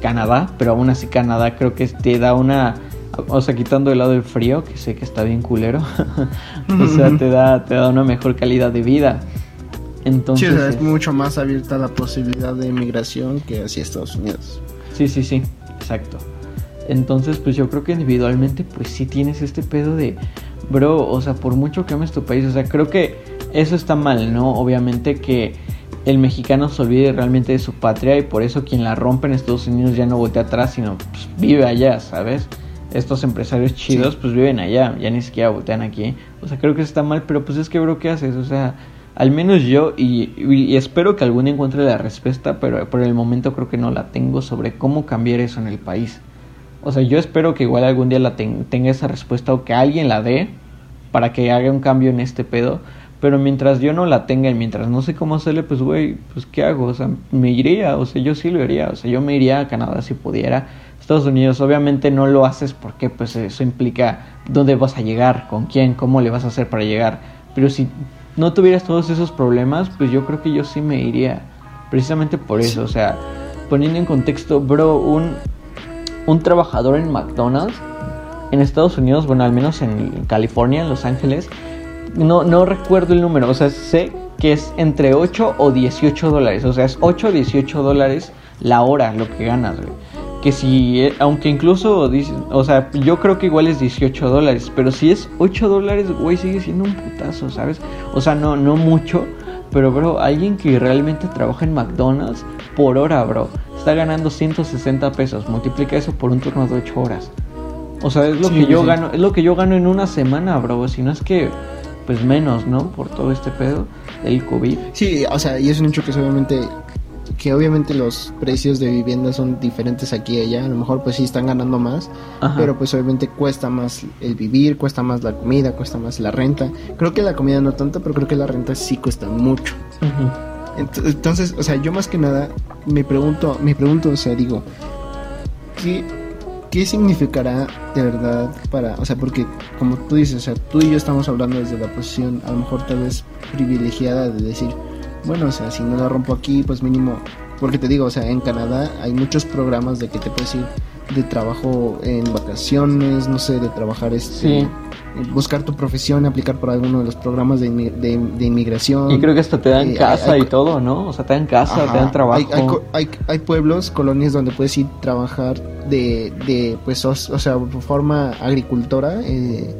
Canadá, pero aún así Canadá creo que te da una, o sea, quitando el lado del frío, que sé que está bien culero, [laughs] o sea, te da, te da una mejor calidad de vida. Entonces, sí, es mucho más abierta la posibilidad de inmigración que hacia Estados Unidos. Sí, sí, sí, exacto. Entonces, pues yo creo que individualmente, pues sí tienes este pedo de, bro, o sea, por mucho que ames tu país, o sea, creo que eso está mal, ¿no? Obviamente que el mexicano se olvide realmente de su patria y por eso quien la rompe en Estados Unidos ya no voltea atrás, sino pues, vive allá, ¿sabes? Estos empresarios chidos pues viven allá, ya ni siquiera voltean aquí. O sea, creo que está mal, pero pues es que, bro, ¿qué haces? O sea, al menos yo, y, espero que algún encuentre la respuesta, pero por el momento creo que no la tengo sobre cómo cambiar eso en el país. O sea, yo espero que igual algún día la tenga esa respuesta o que alguien la dé para que haga un cambio en este pedo pero mientras yo no la tenga y mientras no sé cómo hacerle, pues güey, pues ¿qué hago? O sea, me iría, o sea, yo sí lo haría, o sea, yo me iría a Canadá si pudiera. Estados Unidos obviamente no lo haces porque pues eso implica dónde vas a llegar, con quién, cómo le vas a hacer para llegar. Pero si no tuvieras todos esos problemas, pues yo creo que yo sí me iría. precisamente por eso, o sea, poniendo en contexto, bro, un, un trabajador en McDonald's en Estados Unidos, bueno, al menos en California, en Los Ángeles, no, no recuerdo el número, o sea, sé que es entre 8 o 18 dólares, o sea, es 8 o 18 dólares la hora lo que ganas, güey. Que si, eh, aunque incluso, o sea, yo creo que igual es 18 dólares, pero si es 8 dólares, güey, sigue siendo un putazo, ¿sabes? O sea, no, no mucho, pero, bro, alguien que realmente trabaja en McDonald's por hora, bro, está ganando 160 pesos, multiplica eso por un turno de 8 horas. O sea, es lo que yo gano, es lo que yo gano en una semana, bro, si no es que pues menos, ¿no? Por todo este pedo del COVID. Sí, o sea, y es un hecho que obviamente que obviamente los precios de vivienda son diferentes aquí y allá, a lo mejor pues sí están ganando más, pero pues obviamente cuesta más el vivir, cuesta más la comida, cuesta más la renta. Creo que la comida no tanto, pero creo que la renta sí cuesta mucho. Entonces, o sea, yo más que nada me pregunto, me pregunto, o sea, digo, ¿qué ¿qué significará de verdad para, o sea, porque como tú dices, o sea, tú y yo estamos hablando desde la posición a lo mejor tal vez privilegiada de decir, bueno, o sea, si no la rompo aquí, pues mínimo, porque te digo, o sea, en Canadá hay muchos programas de que te puedes ir de trabajo en vacaciones, no sé, de trabajar este, buscar tu profesión, aplicar por alguno de los programas de, de, inmigración. Y creo que hasta te dan eh, casa y todo, ¿no? O sea, te dan casa, te dan trabajo. Hay, hay, pueblos, colonias donde puedes ir a trabajar de, de pues, o, sea, por forma agricultora. Eh,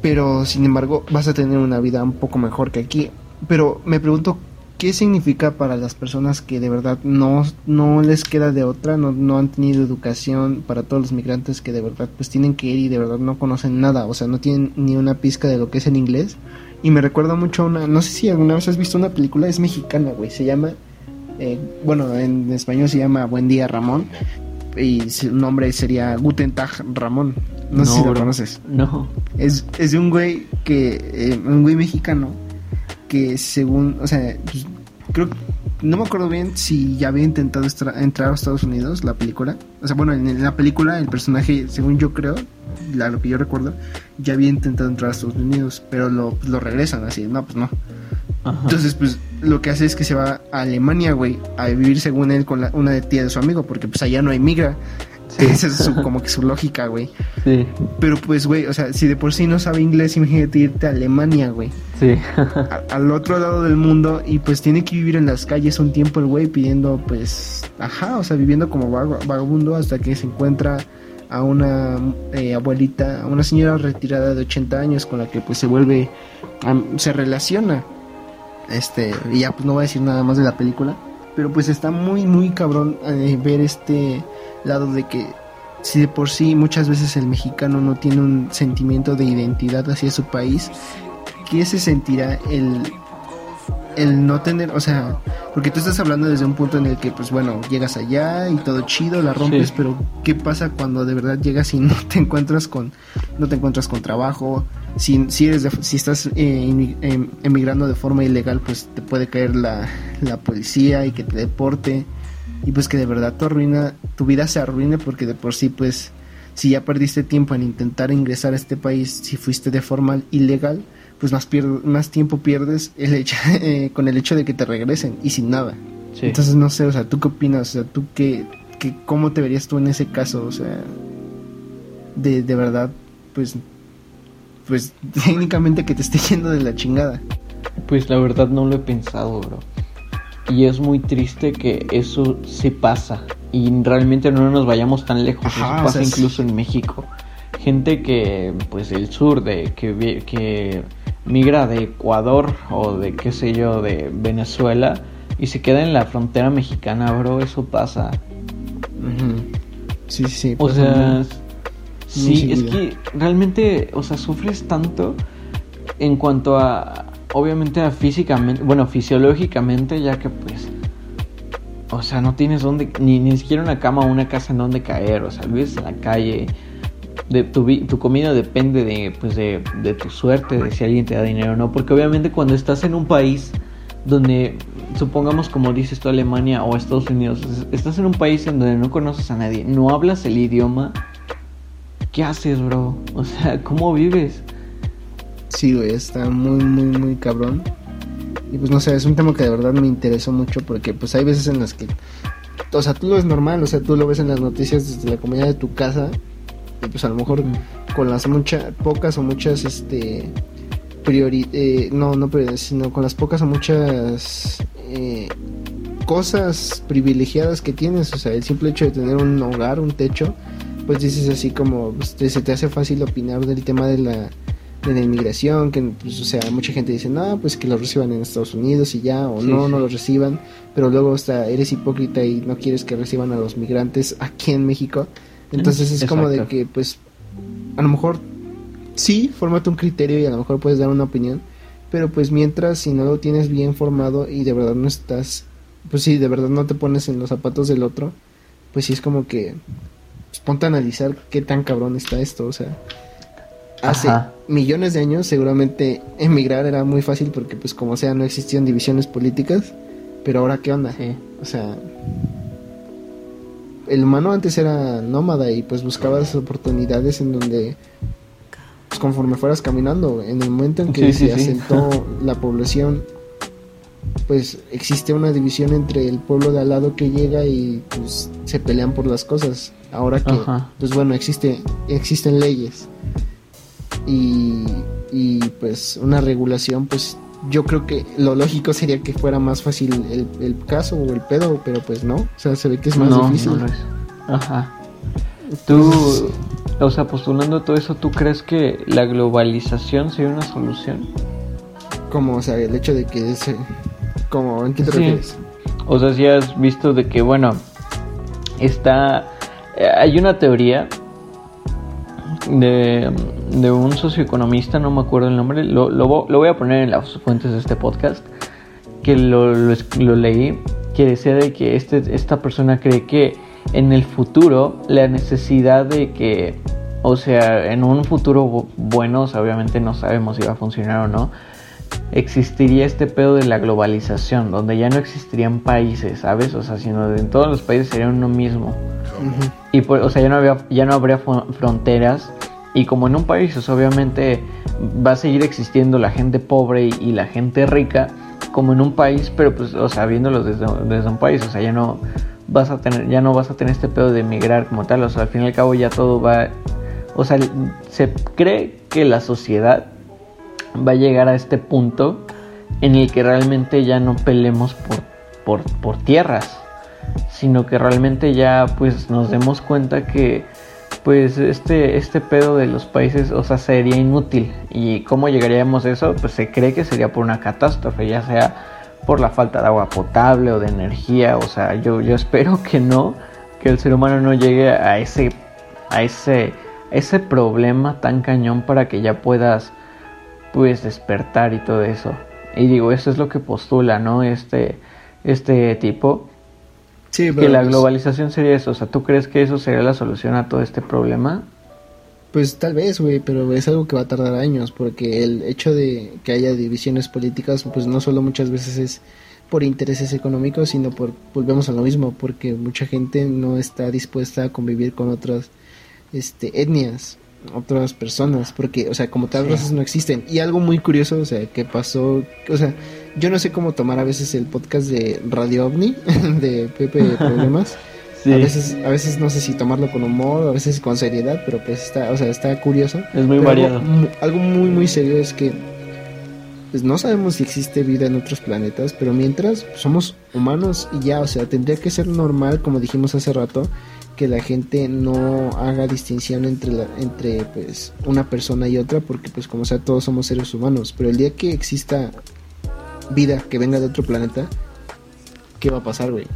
pero sin embargo vas a tener una vida un poco mejor que aquí. Pero me pregunto qué significa para las personas que de verdad no, no les queda de otra, no, no han tenido educación, para todos los migrantes que de verdad pues tienen que ir y de verdad no conocen nada, o sea, no tienen ni una pizca de lo que es el inglés. Y me recuerda mucho a una, no sé si alguna vez has visto una película, es mexicana, güey, se llama, eh, bueno, en español se llama Buen Día Ramón, y su nombre sería Guten Tag Ramón. No, sé si lo conoces. No. Es, es de un güey que, eh, un güey mexicano que según, o sea, pues, creo no me acuerdo bien si ya había intentado entrar a Estados Unidos la película. O sea, bueno, en, la película el personaje, según yo creo, la, lo que yo recuerdo, ya había intentado entrar a Estados Unidos, pero lo, pues, lo regresan así, no, pues no. Entonces, pues lo que hace es que se va a Alemania, güey, a vivir según él con la, una de tía de su amigo, porque pues allá no hay migra. Esa es su, como que su lógica, güey. Sí. Pero pues, güey, o sea, si de por sí no sabe inglés, imagínate irte a Alemania, güey. Sí. al otro lado del mundo y pues tiene que vivir en las calles un tiempo el güey pidiendo, pues, ajá, o sea, viviendo como vagabundo hasta que se encuentra a una eh, abuelita, a una señora retirada de 80 años con la que pues se vuelve, se relaciona. Este, y ya pues no voy a decir nada más de la película, pero pues está muy, muy cabrón eh, ver este lado de que si de por sí muchas veces el mexicano no tiene un sentimiento de identidad hacia su país, ¿qué se sentirá el, el no tener, o sea, porque tú estás hablando desde un punto en el que, pues bueno, llegas allá y todo chido, la rompes, pero ¿qué pasa cuando de verdad llegas y no te encuentras con, no te encuentras con trabajo? Si, si, eres si estás eh, em, emigrando de forma ilegal, pues te puede caer la, la policía y que te deporte y pues que de verdad tu arruina, tu vida se arruine porque de por sí pues si ya perdiste tiempo en intentar ingresar a este país, si fuiste de forma ilegal, pues más, más tiempo pierdes el hecho, [laughs] eh, con el hecho de que te regresen y sin nada. Entonces no sé, o sea, ¿tú qué opinas? O sea, ¿tú qué, qué, cómo te verías tú en ese caso? O sea, de, de verdad, pues, pues [laughs] técnicamente que te esté yendo de la chingada. Pues la verdad no lo he pensado, bro. Y es muy triste que eso se pasa y realmente no nos vayamos tan lejos. eso pasa incluso en México. Gente que, pues, el sur, de que, que migra de Ecuador o de, qué sé yo, de Venezuela y se queda en la frontera mexicana, bro, eso pasa. Sí, sí. O sea, sí, es que realmente, o sea, sufres tanto en cuanto a obviamente físicamente, bueno, fisiológicamente, ya que pues, o sea, no tienes donde, ni, ni siquiera una cama o una casa en donde caer, o sea, vives en la calle, de tu, tu comida depende de, pues, de, de tu suerte, de si alguien te da dinero o no, porque obviamente cuando estás en un país donde, supongamos como dices tú Alemania o Estados Unidos, estás en un país en donde no conoces a nadie, no hablas el idioma, ¿qué haces, bro? O sea, ¿cómo vives? Sí, güey, está muy, muy, muy cabrón. Y pues no sé, es un tema que de verdad me interesó mucho porque pues hay veces en las que, o sea, tú lo ves normal, o sea, tú lo ves en las noticias desde la comunidad de tu casa y pues a lo mejor con las muchas, pocas o muchas, este, priori eh, no, no prioridades, sino con las pocas o muchas eh, cosas privilegiadas que tienes, o sea, el simple hecho de tener un hogar, un techo, pues dices así como, pues, se te hace fácil opinar del tema de la de la inmigración, que pues, o sea, mucha gente dice, no, pues que lo reciban en Estados Unidos y ya, o no, no lo reciban, pero luego hasta eres hipócrita y no quieres que reciban a los migrantes aquí en México. Entonces es como de que, pues, a lo mejor sí, fórmate un criterio y a lo mejor puedes dar una opinión, pero pues mientras si no lo tienes bien formado y de verdad no estás, pues sí, de verdad no te pones en los zapatos del otro, pues sí es como que pues, ponte a analizar qué tan cabrón está esto, o sea, hace millones de años seguramente emigrar era muy fácil porque pues como sea no existían divisiones políticas, pero ahora qué onda? O sea, el humano antes era nómada y pues buscabas oportunidades en donde pues, conforme fueras caminando, en el momento en que se asentó [laughs] la población, pues existe una división entre el pueblo de al lado que llega y pues se pelean por las cosas. Ahora que, pues bueno, existe, existen leyes y, y pues una regulación, pues yo creo que lo lógico sería que fuera más fácil el, el caso o el pedo, pero pues no, o sea, se ve que es más difícil. Ajá. Tú, o sea, postulando todo eso, ¿tú crees que la globalización sería una solución? Como, o sea, el hecho de que ese, como, ¿en qué te refieres? O sea, si has visto de que, bueno, está, eh, hay una teoría de, de un socioeconomista, no me acuerdo el nombre, lo, lo, voy a poner en las fuentes de este podcast, que lo, lo, leí, que decía de que este, esta persona cree que en el futuro la necesidad de que, o sea, en un futuro bueno, obviamente no sabemos si va a funcionar o no, existiría este pedo de la globalización, donde ya no existirían países, ¿sabes? O sea, sino en todos los países sería uno mismo. Y pues, o sea, ya no, había, ya no habría fronteras. Y como en un país, obviamente va a seguir existiendo la gente pobre y, la gente rica, como en un país, pero pues, o sea, viéndolo desde, desde un país, o sea, ya no vas a tener, ya no vas a tener este pedo de emigrar como tal, o sea, al fin y al cabo ya todo va, o sea, se cree que la sociedad va a llegar a este punto en el que realmente ya no pelemos por, por, tierras, sino que realmente ya pues nos demos cuenta que pues este, este pedo de los países, o sea, sería inútil. ¿Y cómo llegaríamos a eso? Pues se cree que sería por una catástrofe, ya sea por la falta de agua potable o de energía. O sea, yo, yo espero que no, que el ser humano no llegue a ese, a ese, ese problema tan cañón para que ya puedas pues despertar y todo eso. Y digo, eso es lo que postula, ¿no? Este, este tipo. Sí, que la pues globalización sería eso. O sea, ¿tú crees que eso sería la solución a todo este problema? Pues tal vez, güey, pero es algo que va a tardar años, porque el hecho de que haya divisiones políticas, pues no solo muchas veces es por intereses económicos, sino por, volvemos a lo mismo, porque mucha gente no está dispuesta a convivir con otras este, etnias otras personas, porque, o sea, como tal, razas no existen. Y algo muy curioso, o sea, que pasó, o sea, yo no sé cómo tomar a veces el podcast de Radio OVNI, [laughs] de Pepe [laughs] Problemas. A veces, a veces no sé si tomarlo con humor, a veces con seriedad, pero pues está, o sea, está curioso. Es muy variado. Algo, muy, muy serio es que pues no sabemos si existe vida en otros planetas, pero mientras somos humanos y ya, o sea, tendría que ser normal, como dijimos hace rato, que la gente no haga distinción entre la, entre pues una persona y otra porque pues como sea todos somos seres humanos. Pero el día que exista vida que venga de otro planeta qué va a pasar güey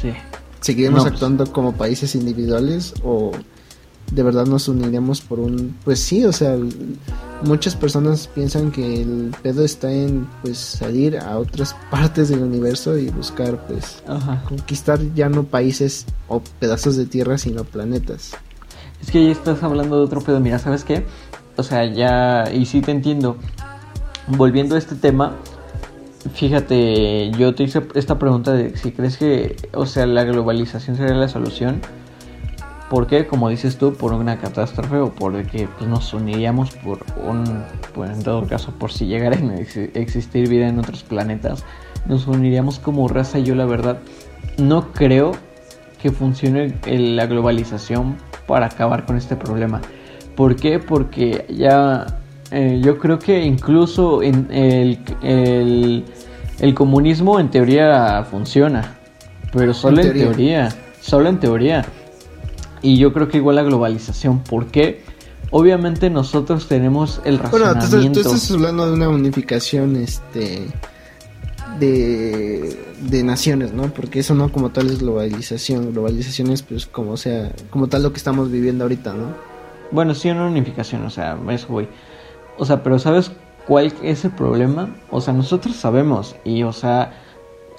sí. Seguiremos pues. actuando como países individuales o de verdad nos uniremos por un pues sí o sea muchas personas piensan que el pedo está en pues salir a otras [laughs] partes del universo y buscar pues conquistar ya no países o pedazos de tierra sino planetas. Es que ahí estás hablando de otro pedo. Mira sabes qué o sea ya y sí te entiendo. Volviendo a este tema fíjate yo te hice esta pregunta de si crees que o sea la globalización sería la solución ¿Por qué? Como dices tú, por una catástrofe o por que pues, nos uniríamos por un, pues, en todo caso, por si llegara a existir vida en otros planetas, nos uniríamos como raza. Y yo la verdad no creo que funcione la globalización para acabar con este problema. ¿Por qué? Porque ya eh, yo creo que incluso en el, el, el, comunismo en teoría funciona, pero solo en teoría, solo en teoría. Y yo creo que igual la globalización, ¿por qué? Obviamente nosotros tenemos el razonamiento... Bueno, tú, estás hablando de una unificación este de, de naciones, ¿no? Porque eso no como tal es globalización, globalización es pues como sea, como tal lo que estamos viviendo ahorita, ¿no? Bueno, sí una unificación, o sea, eso voy. O sea, pero ¿sabes cuál es el problema? O sea, nosotros sabemos y, o sea,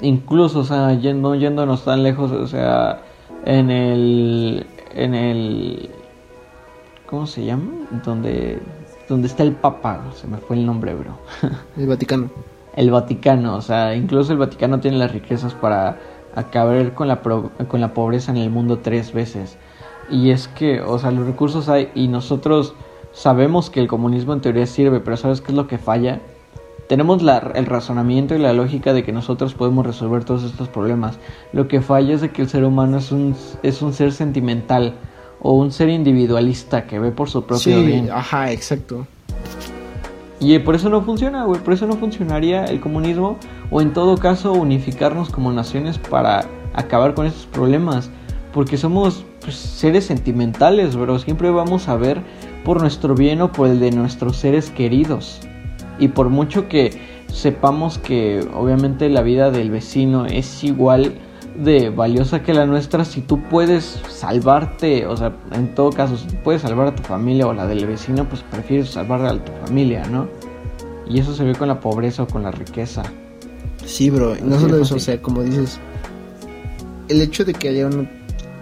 incluso, o sea, yendo, yéndonos tan lejos, o sea, en el en el ¿cómo se llama? Donde donde está el Papa, se me fue el nombre, bro. [laughs] El Vaticano. El Vaticano, o sea, incluso el Vaticano tiene las riquezas para acabar con la con la pobreza en el mundo tres veces. Y es que, o sea, los recursos hay y nosotros sabemos que el comunismo en teoría sirve, pero ¿sabes qué es lo que falla? Tenemos el razonamiento y la lógica de que nosotros podemos resolver todos estos problemas. Lo que falla es de que el ser humano es un, es un ser sentimental o un ser individualista que ve por su propio sí, Ajá, exacto. Y por eso no funciona, güey. Por eso no funcionaría el comunismo. O en todo caso, unificarnos como naciones para acabar con estos problemas. Porque somos pues, seres sentimentales, bro. Siempre vamos a ver por nuestro bien o por el de nuestros seres queridos. Y por mucho que sepamos que obviamente la vida del vecino es igual de valiosa que la nuestra, si tú puedes salvarte, o sea, en todo caso, si puedes salvar a tu familia o la del vecino, pues prefieres salvar a tu familia, ¿no? Y eso se ve con la pobreza o con la riqueza. Sí, bro, no solo eso, o sea, como dices, el hecho de que haya una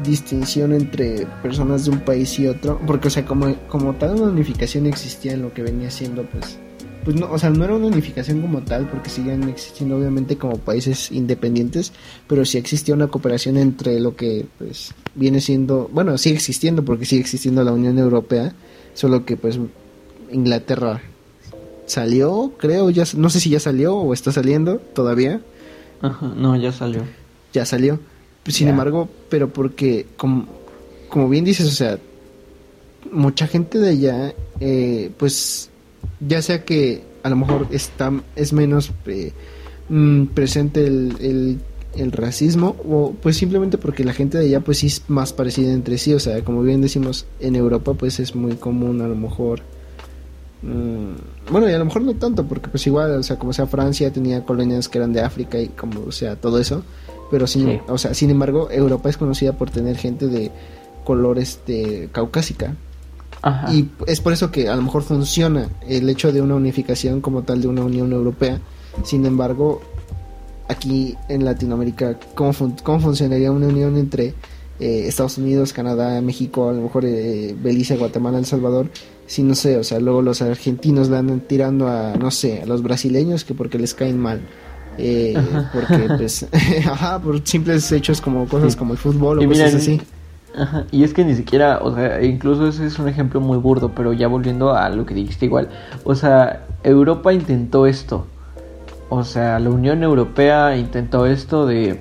distinción entre personas de un país y otro, porque, o sea, como, como tal una unificación existía en lo que venía siendo, pues, pues no, o sea, no era una unificación como tal, porque siguen existiendo obviamente como países independientes, pero sí existía una cooperación entre lo que pues viene siendo, bueno, sigue existiendo porque sigue existiendo la Unión Europea, solo que pues Inglaterra salió, creo, ya no sé si ya salió o está saliendo todavía. Ajá, no, ya salió. Ya salió. Sin embargo, pero porque como, como bien dices, o sea, mucha gente de allá eh, pues ya sea que a lo mejor está es menos eh, mm, presente el, el, racismo o pues simplemente porque la gente de allá pues sí es más parecida entre sí. O sea como bien decimos en Europa pues es muy común a lo mejor mm, bueno y a lo mejor no tanto porque pues igual o sea como sea Francia tenía colonias que eran de África y como o sea todo eso. Pero sin, o sea sin embargo Europa es conocida por tener gente de colores de caucásica y es por eso que a lo mejor funciona el hecho de una unificación como tal de una Unión Europea. Sin embargo, aquí en Latinoamérica, ¿cómo, cómo funcionaría una unión entre eh, Estados Unidos, Canadá, México, a lo mejor eh, Belice, Guatemala, El Salvador? Si no sé, o sea, luego los argentinos le andan tirando a, no sé, a los brasileños que porque les caen mal. Eh, porque [laughs] pues, [laughs] ajá, por simples hechos como cosas como el fútbol o cosas así. Y es que ni siquiera, o sea, incluso ese es un ejemplo muy burdo, pero ya volviendo a lo que dijiste igual, o sea, Europa intentó esto, o sea, la Unión Europea intentó esto de,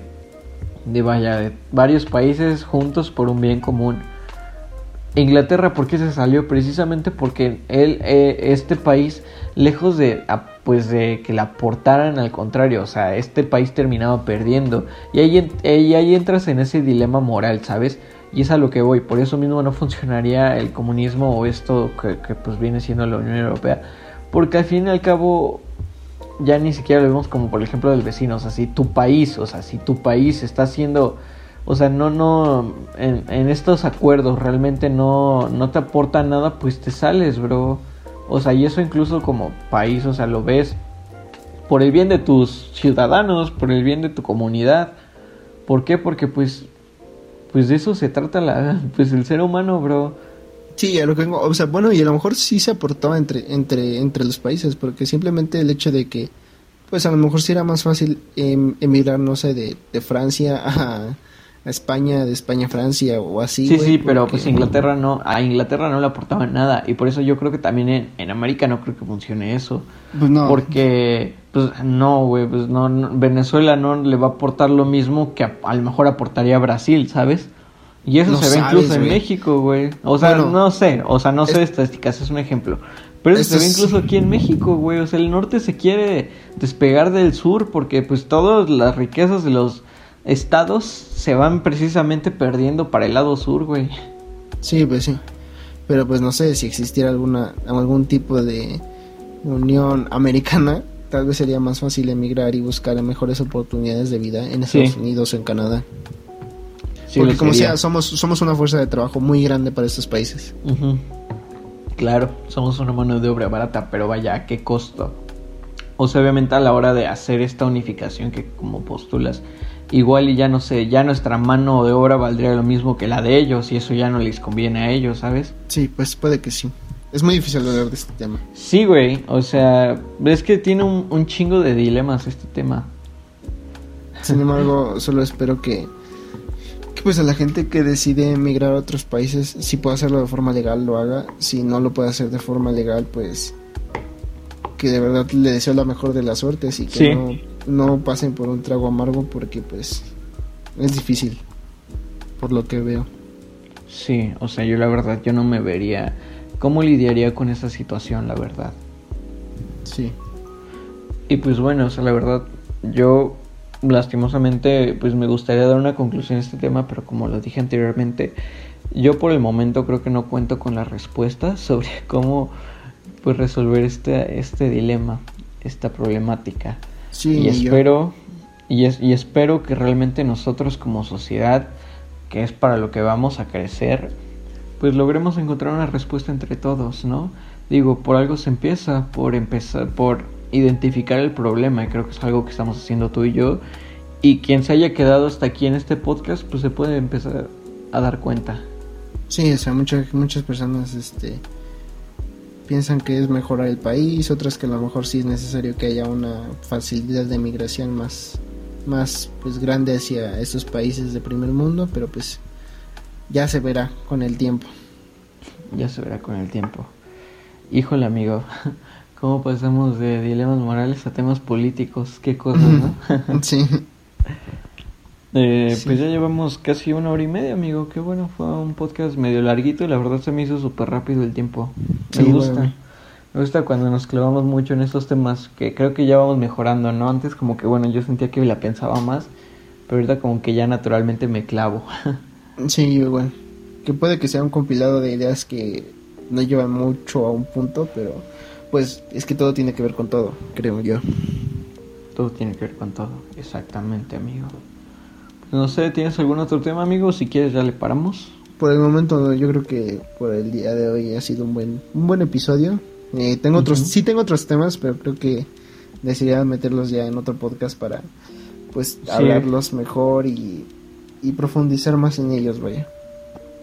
de vaya, de varios países juntos por un bien común. Inglaterra, ¿por qué se salió? Precisamente porque él, eh, este país, lejos de, pues de que la aportaran al contrario, o sea, este país terminaba perdiendo. Y ahí, y ahí entras en ese dilema moral, ¿sabes? Y es a lo que voy, por eso mismo no funcionaría el comunismo o esto que, pues viene siendo la Unión Europea, porque al fin y al cabo ya ni siquiera lo vemos como por ejemplo del vecino, o sea, si tu país, o sea, si tu país está haciendo, o sea, no, no, en, estos acuerdos realmente no, no te aporta nada, pues te sales, bro. O sea, y eso incluso como país, o sea, lo ves por el bien de tus ciudadanos, por el bien de tu comunidad. ¿Por qué? Porque pues pues de eso se trata la, [laughs] pues el ser humano, bro. Sí, a lo que vengo, o sea, bueno, y a lo mejor sí se aportaba entre, entre, entre los países, porque simplemente el hecho de que, pues a lo mejor sí era más fácil em, emigrar, no sé, de, de Francia [laughs] a, España, de España a Francia o así. Sí, sí, pero pues Inglaterra no, a Inglaterra no le aportaba nada y por eso yo creo que también en, en América no creo que funcione eso. Pues no. Porque, pues no, güey, pues no, Venezuela no le va a aportar lo mismo que a, lo mejor aportaría Brasil, ¿sabes? Y eso se ve incluso en México, güey. O sea, no sé, o sea, no sé estadísticas, es un ejemplo. Pero eso se ve incluso aquí en México, güey. O sea, el norte se quiere despegar del sur porque pues todas las riquezas de los estados se van precisamente perdiendo para el lado sur, güey. Sí, pues sí. Pero pues no sé si existiera alguna algún tipo de unión americana, tal vez sería más fácil emigrar y buscar mejores oportunidades de vida en Estados Unidos o en Canadá. Porque como sea, somos somos una fuerza de trabajo muy grande para estos países. Claro, somos una mano de obra barata, pero vaya, qué costo? O sea, obviamente a la hora de hacer esta unificación que como postulas, igual y ya no sé, ya nuestra mano de obra valdría lo mismo que la de ellos y eso ya no les conviene a ellos, ¿sabes? Sí, pues puede que sí. Es muy difícil hablar de este tema. Sí, güey, o sea, es que tiene un, chingo de dilemas este tema. Sin embargo, [laughs] solo espero que, que pues a la gente que decide emigrar a otros países, si puede hacerlo de forma legal, lo haga. Si no lo puede hacer de forma legal, pues que de verdad le deseo la mejor de las suertes y que no, no pasen por un trago amargo porque pues es difícil por lo que veo. Sí, o sea, yo la verdad yo no me vería cómo lidiaría con esa situación, la verdad. Sí. Y pues bueno, o sea, la verdad yo lastimosamente pues me gustaría dar una conclusión a este tema, pero como lo dije anteriormente, yo por el momento creo que no cuento con la respuesta [laughs] sobre cómo pues resolver este, este dilema, esta problemática. Sí, y espero, y, es, y espero que realmente nosotros como sociedad, que es para lo que vamos a crecer, pues logremos encontrar una respuesta entre todos, ¿no? Digo, por algo se empieza, por empezar, por identificar el problema, y creo que es algo que estamos haciendo tú y yo. Y quien se haya quedado hasta aquí en este podcast, pues se puede empezar a dar cuenta. Sí, o sea, muchas, muchas personas, este, piensan que es mejorar el país, otras que a lo mejor sí es necesario que haya una facilidad de migración más, más pues grande hacia estos países de primer mundo, pero pues ya se verá con el tiempo. Ya se verá con el tiempo. Híjole amigo, [laughs] ¿cómo pasamos de dilemas morales a temas políticos? Qué cosas, ¿no? [laughs] sí. [laughs] Eh, Pues ya llevamos casi una hora y media, amigo. Qué bueno, fue un podcast medio larguito y la verdad se me hizo súper rápido el tiempo. Me gusta. Me gusta cuando nos clavamos mucho en estos temas que creo que ya vamos mejorando, ¿no? Antes como que, bueno, yo sentía que la pensaba más, pero ahorita como que ya naturalmente me clavo. [laughs] sí, igual. Que puede que sea un compilado de ideas que no llevan mucho a un punto, pero pues es que todo tiene que ver con todo, creo yo. Todo tiene que ver con todo, exactamente, amigo. No sé, ¿tienes algún otro tema, amigo? Si quieres, ya le paramos. Por el momento, yo creo que por el día de hoy ha sido un buen, un buen episodio. Eh, tengo otros, sí tengo otros temas, pero creo que desearía meterlos ya en otro podcast para, pues, hablarlos mejor y, y profundizar más en ellos, vaya.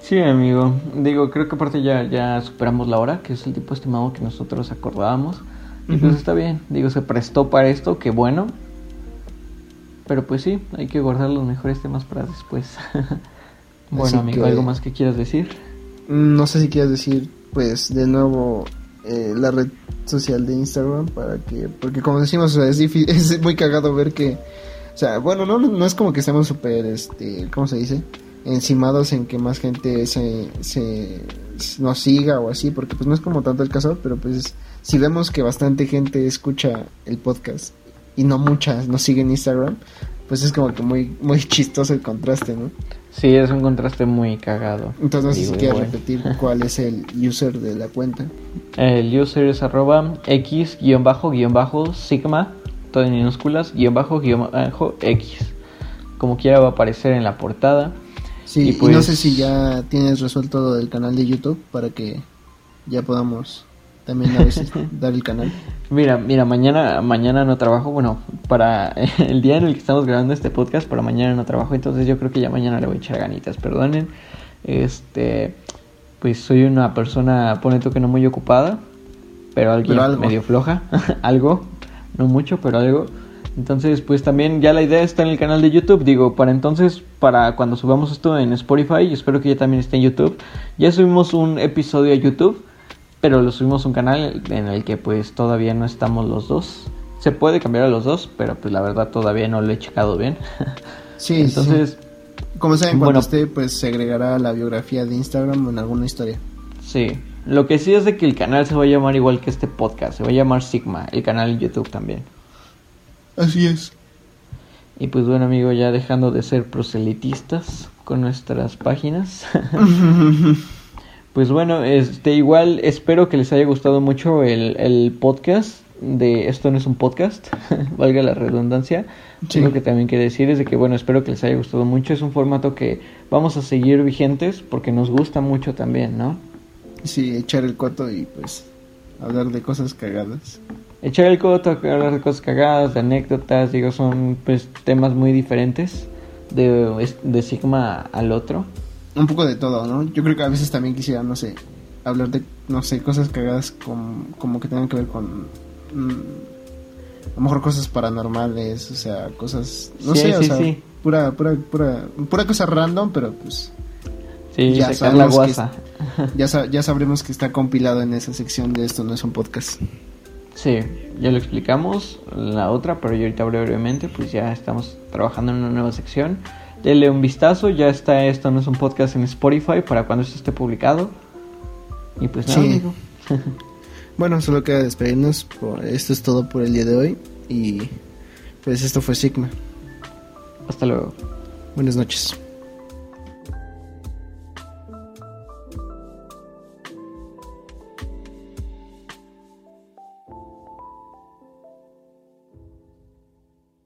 Sí, amigo. Digo, creo que aparte ya, ya superamos la hora, que es el tipo estimado que nosotros acordábamos. Y pues está bien. Digo, se prestó para esto, que bueno. Pero pues sí, hay que guardar los mejores temas para después. [laughs] bueno, amigo, ¿algo más que quieras decir? Mm, no sé si quieras decir, pues, de nuevo eh, la red social de Instagram para que, porque como decimos, es, [laughs] es muy cagado ver que, o sea, bueno, no, no es como que estemos súper, este, ¿cómo se dice? Encimados en que más gente se, se nos siga o así, porque pues no es como tanto el caso, pero pues si vemos que bastante gente escucha el podcast y no muchas nos siguen en Instagram, pues es como que muy, muy [laughs] chistoso el contraste, ¿no? Sí, es un contraste muy cagado. Entonces no sé si quieres repetir [laughs] cuál es el user de la cuenta. El user es arroba x guion bajo guion bajo sigma, todo en minúsculas, guion bajo guion bajo x. Como quiera va a aparecer en la portada. Sí, y, pues... no sé si ya tienes resuelto del canal de YouTube para que ya podamos también a veces [laughs] dar el canal. Mira, mira, mañana, mañana no trabajo, bueno, para [laughs] el día en el que estamos grabando este podcast, para mañana no trabajo, entonces yo creo que ya mañana le voy a echar ganitas, perdonen. Este, pues soy una persona, pone tú que no muy ocupada, pero alguien medio floja, [laughs] algo, no mucho, pero algo. Entonces, pues también ya la idea está en el canal de YouTube. Digo, para entonces, para cuando subamos esto en Spotify, y espero que ya también esté en YouTube. Ya subimos un episodio a YouTube, pero lo subimos a un canal en el que pues todavía no estamos los dos. Se puede cambiar a los dos, pero pues la verdad todavía no lo he checado bien. [laughs] Sí, entonces... Como saben, cuando esté, pues se agregará la biografía de Instagram en alguna historia. Sí, lo que sí es de que el canal se va a llamar igual que este podcast, se va a llamar Sigma, el canal en YouTube también. Así es. Y pues bueno, amigo, ya dejando de ser proselitistas con nuestras páginas. [laughs] [laughs] pues bueno, este igual espero que les haya gustado mucho el, el podcast de esto no es un podcast, [laughs] valga la redundancia. Lo que también quiere decir es de que bueno, espero que les haya gustado mucho. Es un formato que vamos a seguir vigentes porque nos gusta mucho también, ¿no? Sí, echar el coto y pues hablar de cosas cagadas echar el coto, hablar de cosas cagadas, de anécdotas, digo, son pues temas muy diferentes de, de Sigma al otro. Un poco de todo, ¿no? Yo creo que a veces también quisiera, no sé, hablar de, no sé, cosas cagadas como, como que tengan que ver con... Mm, a lo mejor cosas paranormales, o sea, cosas, no sé, o sea, pura, pura, pura, pura cosa random, pero pues... Sí, ya la guasa. [laughs] ya, ya sabremos que está compilado en esa sección de esto, no es un podcast. Sí, ya lo explicamos la otra, pero yo ahorita brevemente, pues ya estamos trabajando en una nueva sección. Dele un vistazo, ya está esto, no es un podcast en Spotify para cuando esto esté publicado. Y pues nada, sí. [laughs] bueno, solo queda despedirnos. esto es todo por el día de hoy. Y pues esto fue Sigma. Hasta luego. Buenas noches.